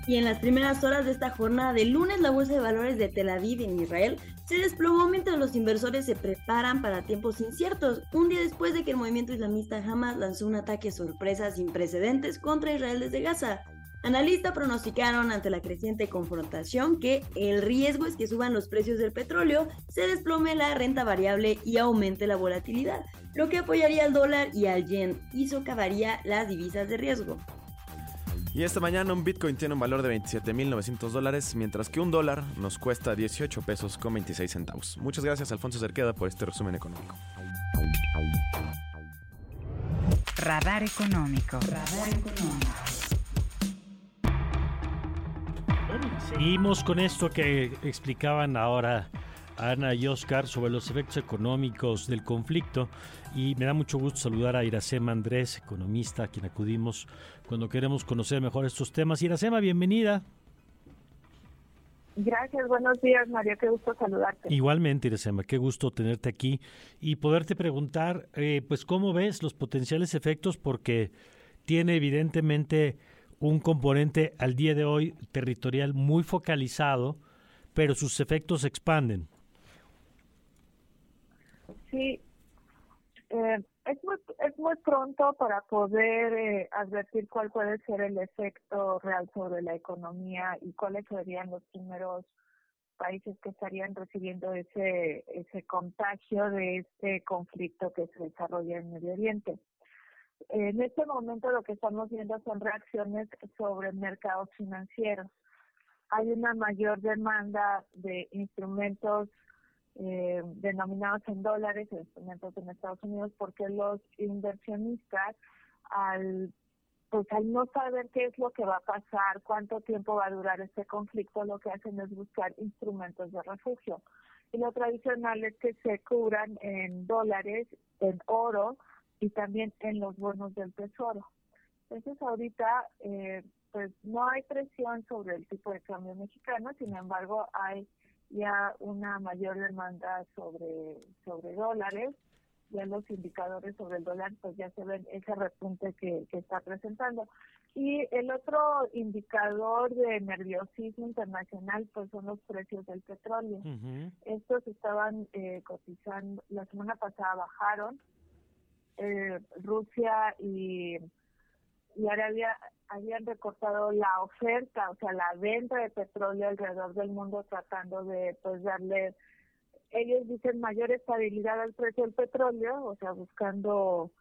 Y en las primeras horas de esta jornada de lunes, la bolsa de valores de Tel Aviv en Israel se desplomó mientras los inversores se preparan para tiempos inciertos, un día después de que el movimiento islamista Hamas lanzó un ataque sorpresa sin precedentes contra Israel desde Gaza. Analistas pronosticaron ante la creciente confrontación que el riesgo es que suban los precios del petróleo, se desplome la renta variable y aumente la volatilidad, lo que apoyaría al dólar y al yen y socavaría las divisas de riesgo. Y esta mañana un Bitcoin tiene un valor de 27.900 dólares, mientras que un dólar nos cuesta 18 pesos con 26 centavos. Muchas gracias Alfonso Cerqueda por este resumen económico. Radar económico. Radar económico. Seguimos con esto que explicaban ahora Ana y Oscar sobre los efectos económicos del conflicto y me da mucho gusto saludar a Iracema Andrés, economista, a quien acudimos cuando queremos conocer mejor estos temas. Iracema, bienvenida. Gracias, buenos días María, qué gusto saludarte. Igualmente, Iracema, qué gusto tenerte aquí y poderte preguntar, eh, pues, ¿cómo ves los potenciales efectos? Porque tiene evidentemente un componente al día de hoy territorial muy focalizado, pero sus efectos se expanden. Sí, eh, es, muy, es muy pronto para poder eh, advertir cuál puede ser el efecto real sobre la economía y cuáles serían los primeros países que estarían recibiendo ese, ese contagio de este conflicto que se desarrolla en Medio Oriente. En este momento lo que estamos viendo son reacciones sobre mercados financieros. Hay una mayor demanda de instrumentos eh, denominados en dólares, instrumentos en Estados Unidos, porque los inversionistas al pues al no saber qué es lo que va a pasar, cuánto tiempo va a durar este conflicto, lo que hacen es buscar instrumentos de refugio. Y lo tradicional es que se cubran en dólares, en oro y también en los bonos del tesoro. Entonces ahorita eh, pues no hay presión sobre el tipo de cambio mexicano, sin embargo hay ya una mayor demanda sobre, sobre dólares, ya los indicadores sobre el dólar pues ya se ven ese repunte que, que está presentando. Y el otro indicador de nerviosismo internacional pues son los precios del petróleo. Estos estaban eh, cotizando, la semana pasada bajaron, eh, Rusia y, y Arabia habían recortado la oferta, o sea, la venta de petróleo alrededor del mundo tratando de pues darle, ellos dicen mayor estabilidad al precio del petróleo, o sea, buscando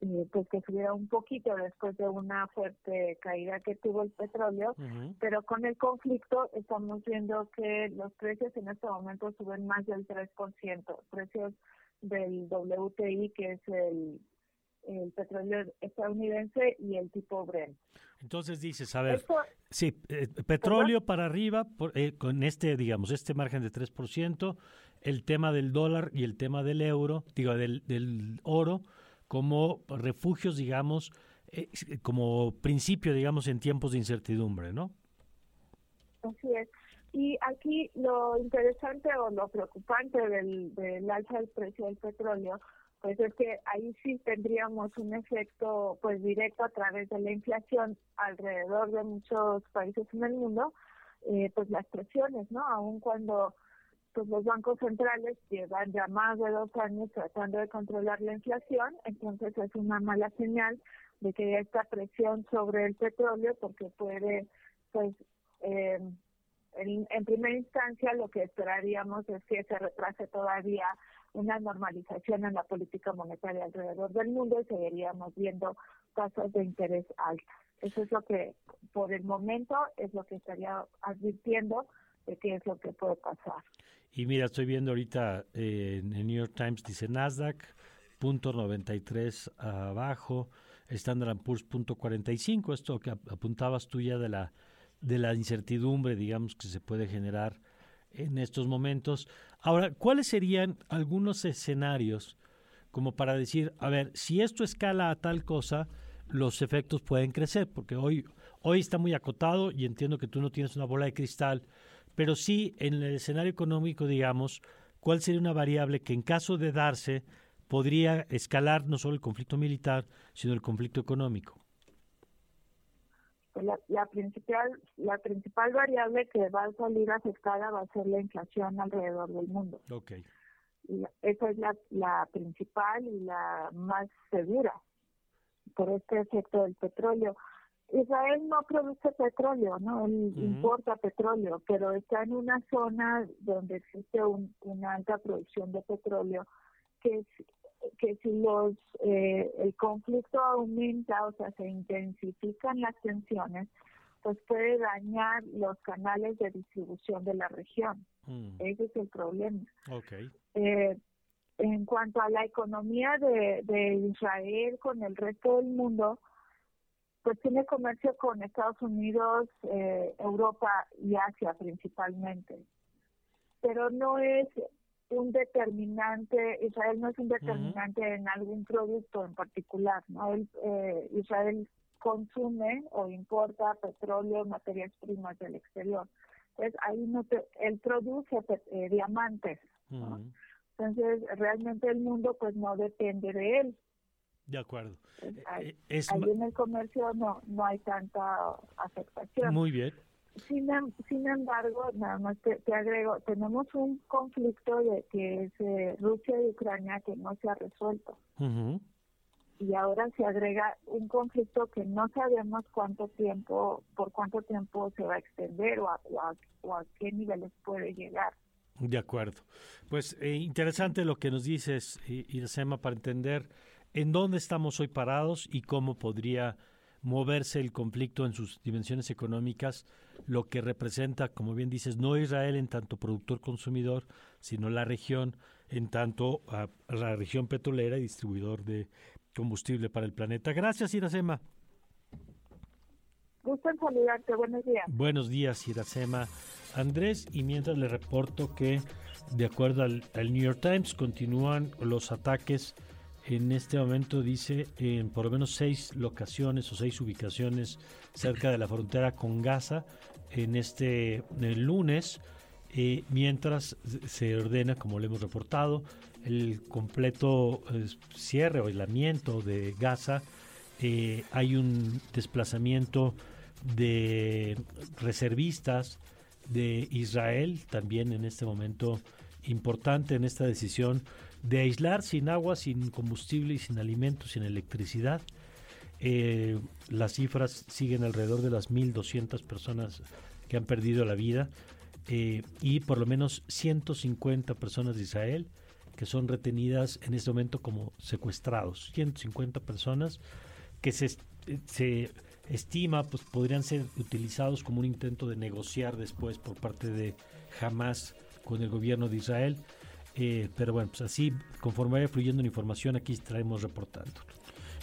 eh, pues que subiera un poquito después de una fuerte caída que tuvo el petróleo, pero con el conflicto estamos viendo que los precios en este momento suben más del 3%, precios del WTI, que es el el petróleo estadounidense y el tipo Brent. Entonces dices, a ver, sí, eh, petróleo para arriba eh, con este, digamos, este margen de 3%, el tema del dólar y el tema del euro, digo, del, del oro, como refugios, digamos, eh, como principio, digamos, en tiempos de incertidumbre, ¿no? Así es. Y aquí lo interesante o lo preocupante del, del alza del precio del petróleo pues es que ahí sí tendríamos un efecto pues directo a través de la inflación alrededor de muchos países en el mundo, eh, pues las presiones, ¿no? Aun cuando pues los bancos centrales llevan ya más de dos años tratando de controlar la inflación, entonces es una mala señal de que hay esta presión sobre el petróleo porque puede, pues, eh, en, en primera instancia lo que esperaríamos es que se retrase todavía una normalización en la política monetaria alrededor del mundo y seguiríamos viendo tasas de interés altas. Eso es lo que, por el momento, es lo que estaría advirtiendo de qué es lo que puede pasar. Y mira, estoy viendo ahorita eh, en el New York Times, dice Nasdaq, punto 93 abajo, Standard Poor's punto 45, esto que apuntabas tú ya de la, de la incertidumbre, digamos, que se puede generar en estos momentos. Ahora, ¿cuáles serían algunos escenarios como para decir, a ver, si esto escala a tal cosa, los efectos pueden crecer? Porque hoy, hoy está muy acotado y entiendo que tú no tienes una bola de cristal, pero sí en el escenario económico, digamos, ¿cuál sería una variable que en caso de darse podría escalar no solo el conflicto militar, sino el conflicto económico? Pues la, la, principal la principal variable que va a salir afectada va a ser la inflación alrededor del mundo. Okay. Y esa es la, la principal y la más segura por este efecto del petróleo. Israel no produce petróleo, ¿no? Él importa petróleo, pero está en una zona donde existe un, una alta producción de petróleo que es que si los eh, el conflicto aumenta, o sea, se intensifican las tensiones, pues puede dañar los canales de distribución de la región. Mm. Ese es el problema. Okay. Eh, en cuanto a la economía de, de Israel con el resto del mundo, pues tiene comercio con Estados Unidos, eh, Europa y Asia principalmente. Pero no es un determinante, Israel no es un determinante en algún producto en particular, ¿no? Eh, Israel consume o importa petróleo, materias primas del exterior. Entonces, ahí no él produce eh, diamantes, Entonces, realmente el mundo pues no depende de él. De acuerdo. ahí, eh, ahí en el comercio no, no hay tanta afectación. Muy bien. Sin, sin embargo, nada más te, agrego, tenemos un conflicto de que es eh, Rusia y Ucrania que no se ha resuelto. y ahora se agrega un conflicto que no sabemos cuánto tiempo, por cuánto tiempo se va a extender o a, o a, qué niveles puede llegar. De acuerdo. Pues eh, interesante lo que nos dices, Iracema, para entender en dónde estamos hoy parados y cómo podría moverse el conflicto en sus dimensiones económicas, lo que representa, como bien dices, no Israel en tanto productor consumidor, sino la región en tanto a la región petrolera y distribuidor de combustible para el planeta. Gracias, Iracema. Gusto en saludarte. Buenos días. Buenos días, Iracema. Andrés, y mientras le reporto que, de acuerdo al, New York Times, continúan los ataques. En este momento dice en por lo menos seis locaciones o seis ubicaciones cerca de la frontera con Gaza en este el lunes, eh, mientras se ordena, como le hemos reportado, el completo eh, cierre o aislamiento de Gaza. Eh, hay un desplazamiento de reservistas de Israel también en este momento importante en esta decisión de aislar sin agua, sin combustible y sin alimentos, sin electricidad. Eh, las cifras siguen alrededor de las 1.200 personas que han perdido la vida y por lo menos 150 personas de Israel que son retenidas en este momento como secuestrados. 150 personas que se, se estima pues podrían ser utilizados como un intento de negociar después por parte de Hamas con el gobierno de Israel. Eh, pero bueno, pues así, conforme fluyendo la información, aquí estaremos reportando.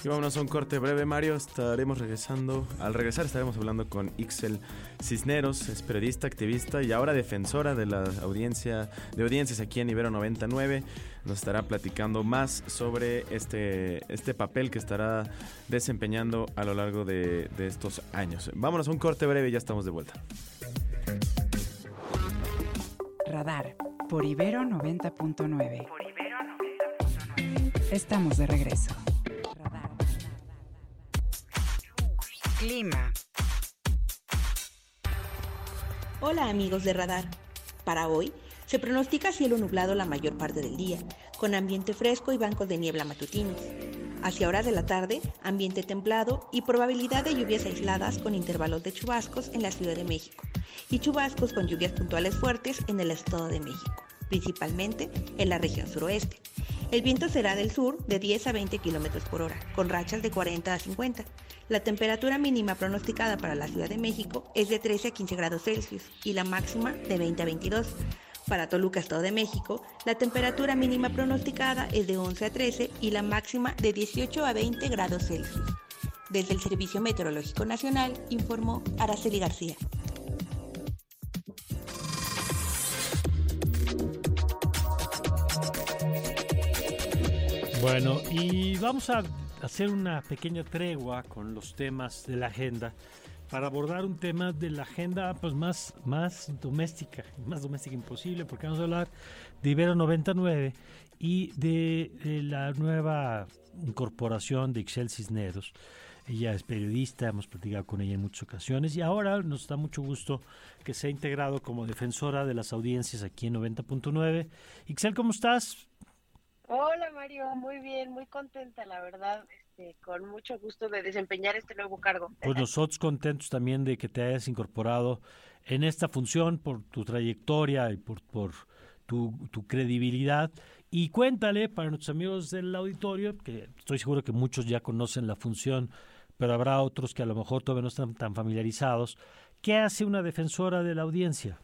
Y vámonos a un corte breve, Mario. Estaremos regresando. Al regresar estaremos hablando con Ixel Cisneros, es periodista, activista y ahora defensora de la audiencia de audiencias aquí en Ibero 99. Nos estará platicando más sobre este, este papel que estará desempeñando a lo largo de, de estos años. Vámonos a un corte breve y ya estamos de vuelta. Radar por Ibero 90.9. Estamos de regreso. Clima. Hola amigos de Radar. Para hoy se pronostica cielo nublado la mayor parte del día, con ambiente fresco y bancos de niebla matutinos. Hacia horas de la tarde, ambiente templado y probabilidad de lluvias aisladas con intervalos de chubascos en la Ciudad de México y chubascos con lluvias puntuales fuertes en el Estado de México, principalmente en la región suroeste. El viento será del sur de 10 a 20 km por hora, con rachas de 40 a 50. La temperatura mínima pronosticada para la Ciudad de México es de 13 a 15 grados Celsius y la máxima de 20 a 22. Para Toluca, Estado de México, la temperatura mínima pronosticada es de 11 a 13 y la máxima de 18 a 20 grados Celsius. Desde el Servicio Meteorológico Nacional informó Araceli García. Bueno, y vamos a hacer una pequeña tregua con los temas de la agenda para abordar un tema de la agenda pues más, más doméstica, más doméstica imposible, porque vamos a hablar de Ibero 99 y de, la nueva incorporación de Ixel Cisneros. Ella es periodista, hemos platicado con ella en muchas ocasiones y ahora nos da mucho gusto que se ha integrado como defensora de las audiencias aquí en 90.9. Ixel, ¿cómo estás? Hola Mario, muy bien, muy contenta, la verdad, este, con mucho gusto de desempeñar este nuevo cargo. Pues nosotros contentos también de que te hayas incorporado en esta función por tu trayectoria y por, por tu, tu credibilidad. Y cuéntale para nuestros amigos del auditorio, que estoy seguro que muchos ya conocen la función, pero habrá otros que a lo mejor todavía no están tan familiarizados, ¿qué hace una defensora de la audiencia?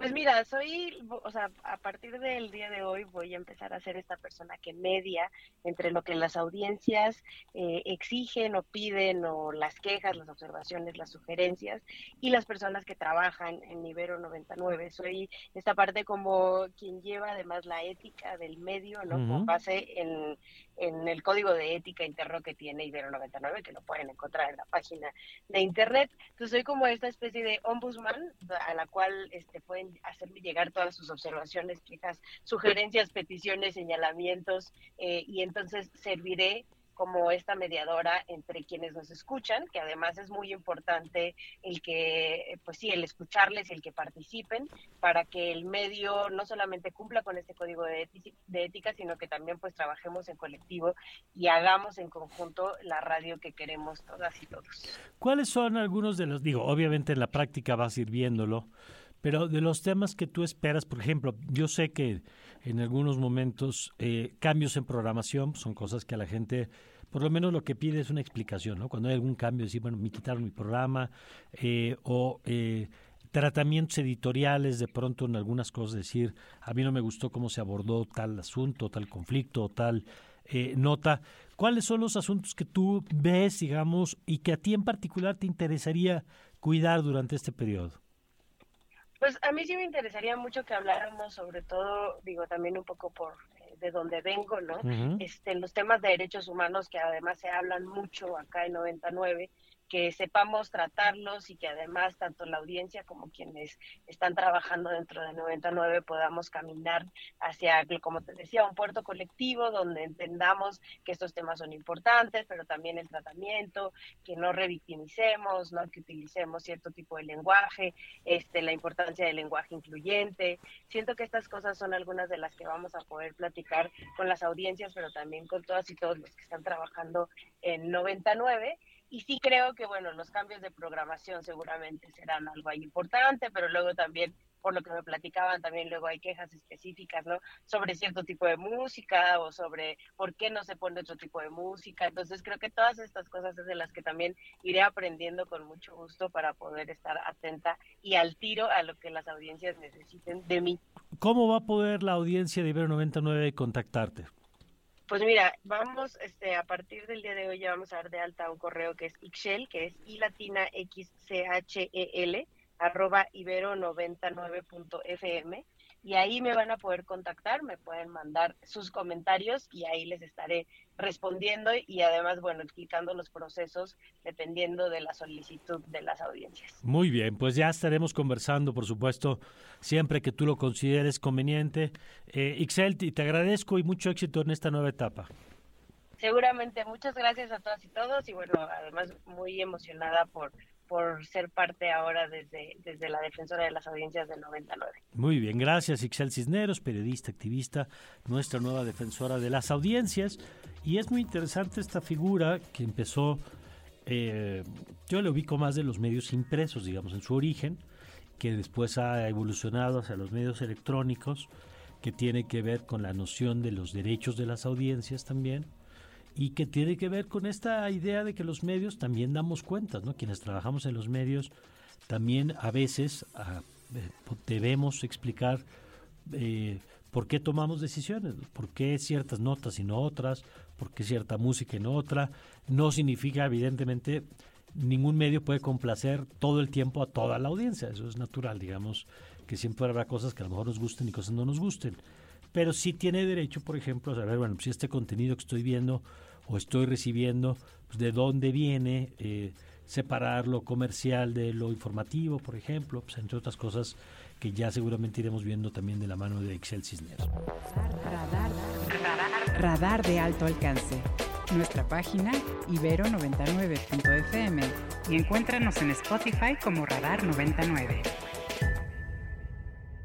Pues mira, soy, o sea, a partir del día de hoy voy a empezar a ser esta persona que media entre lo que las audiencias eh, exigen o piden o las quejas, las observaciones, las sugerencias y las personas que trabajan en Ibero 99. Soy esta parte como quien lleva además la ética del medio, ¿no? Con base en, en el código de ética interno que tiene Ibero 99, que lo pueden encontrar en la página de internet. Entonces soy como esta especie de ombudsman a la cual este, pueden hacerme llegar todas sus observaciones, quejas, sugerencias, peticiones, señalamientos, eh, y entonces serviré como esta mediadora entre quienes nos escuchan, que además es muy importante el que, pues sí, el escucharles, el que participen, para que el medio no solamente cumpla con este código de, de ética, sino que también pues trabajemos en colectivo y hagamos en conjunto la radio que queremos todas y todos. ¿Cuáles son algunos de los, digo, obviamente en la práctica vas a ir viéndolo, pero de los temas que tú esperas, por ejemplo, yo sé que en algunos momentos eh, cambios en programación son cosas que a la gente, por lo menos lo que pide es una explicación, ¿no? Cuando hay algún cambio, decir, bueno, me quitaron mi programa eh, o eh, tratamientos editoriales, de pronto en algunas cosas decir, a mí no me gustó cómo se abordó tal asunto, tal conflicto, tal nota. ¿Cuáles son los asuntos que tú ves, digamos, y que a ti en particular te interesaría cuidar durante este periodo? Pues a mí sí me interesaría mucho que habláramos, sobre todo, digo, también un poco por eh, de donde vengo, ¿no? Este, los temas de derechos humanos que además se hablan mucho acá en 99 que sepamos tratarlos y que además tanto la audiencia como quienes están trabajando dentro de 99 podamos caminar hacia, como te decía, un puerto colectivo donde entendamos que estos temas son importantes, pero también el tratamiento, que no revictimicemos, ¿no? que utilicemos cierto tipo de lenguaje, este, la importancia del lenguaje incluyente. Siento que estas cosas son algunas de las que vamos a poder platicar con las audiencias, pero también con todas y todos los que están trabajando en 99 y sí creo que, bueno, los cambios de programación seguramente serán algo ahí importante, pero luego también, por lo que me platicaban, también luego hay quejas específicas, ¿no? Sobre cierto tipo de música o sobre por qué no se pone otro tipo de música. Entonces creo que todas estas cosas es de las que también iré aprendiendo con mucho gusto para poder estar atenta y al tiro a lo que las audiencias necesiten de mí. ¿Cómo va a poder la audiencia de Ibero 99 contactarte? Pues mira, vamos, este, a partir del día de hoy ya vamos a dar de alta un correo que es Ixchel, que es i latina x c h e l arroba ibero99.fm y ahí me van a poder contactar, me pueden mandar sus comentarios y ahí les estaré respondiendo y además, bueno, explicando los procesos dependiendo de la solicitud de las audiencias. Muy bien, pues ya estaremos conversando, por supuesto, siempre que tú lo consideres conveniente. Eh, Ixel, te agradezco y mucho éxito en esta nueva etapa. Seguramente, muchas gracias a todas y todos y bueno, además muy emocionada por por ser parte ahora desde, desde la defensora de las audiencias del 99. Muy bien, gracias Ixel Cisneros, periodista, activista, nuestra nueva defensora de las audiencias. Y es muy interesante esta figura que empezó, eh, yo le ubico más de los medios impresos, digamos, en su origen, que después ha evolucionado hacia los medios electrónicos, que tiene que ver con la noción de los derechos de las audiencias también y que tiene que ver con esta idea de que los medios también damos cuentas, ¿no? Quienes trabajamos en los medios también a veces ah, eh, debemos explicar eh, por qué tomamos decisiones, por qué ciertas notas y no otras, por qué cierta música y no otra. No significa, evidentemente, ningún medio puede complacer todo el tiempo a toda la audiencia, eso es natural, digamos, que siempre habrá cosas que a lo mejor nos gusten y cosas no nos gusten. Pero sí tiene derecho, por ejemplo, a saber, bueno, si este contenido que estoy viendo o estoy recibiendo, pues, de dónde viene, eh, separar lo comercial de lo informativo, por ejemplo, pues, entre otras cosas que ya seguramente iremos viendo también de la mano de Excel Cisneros. Radar, radar de alto alcance. Nuestra página ibero99.fm y encuéntranos en Spotify como Radar 99.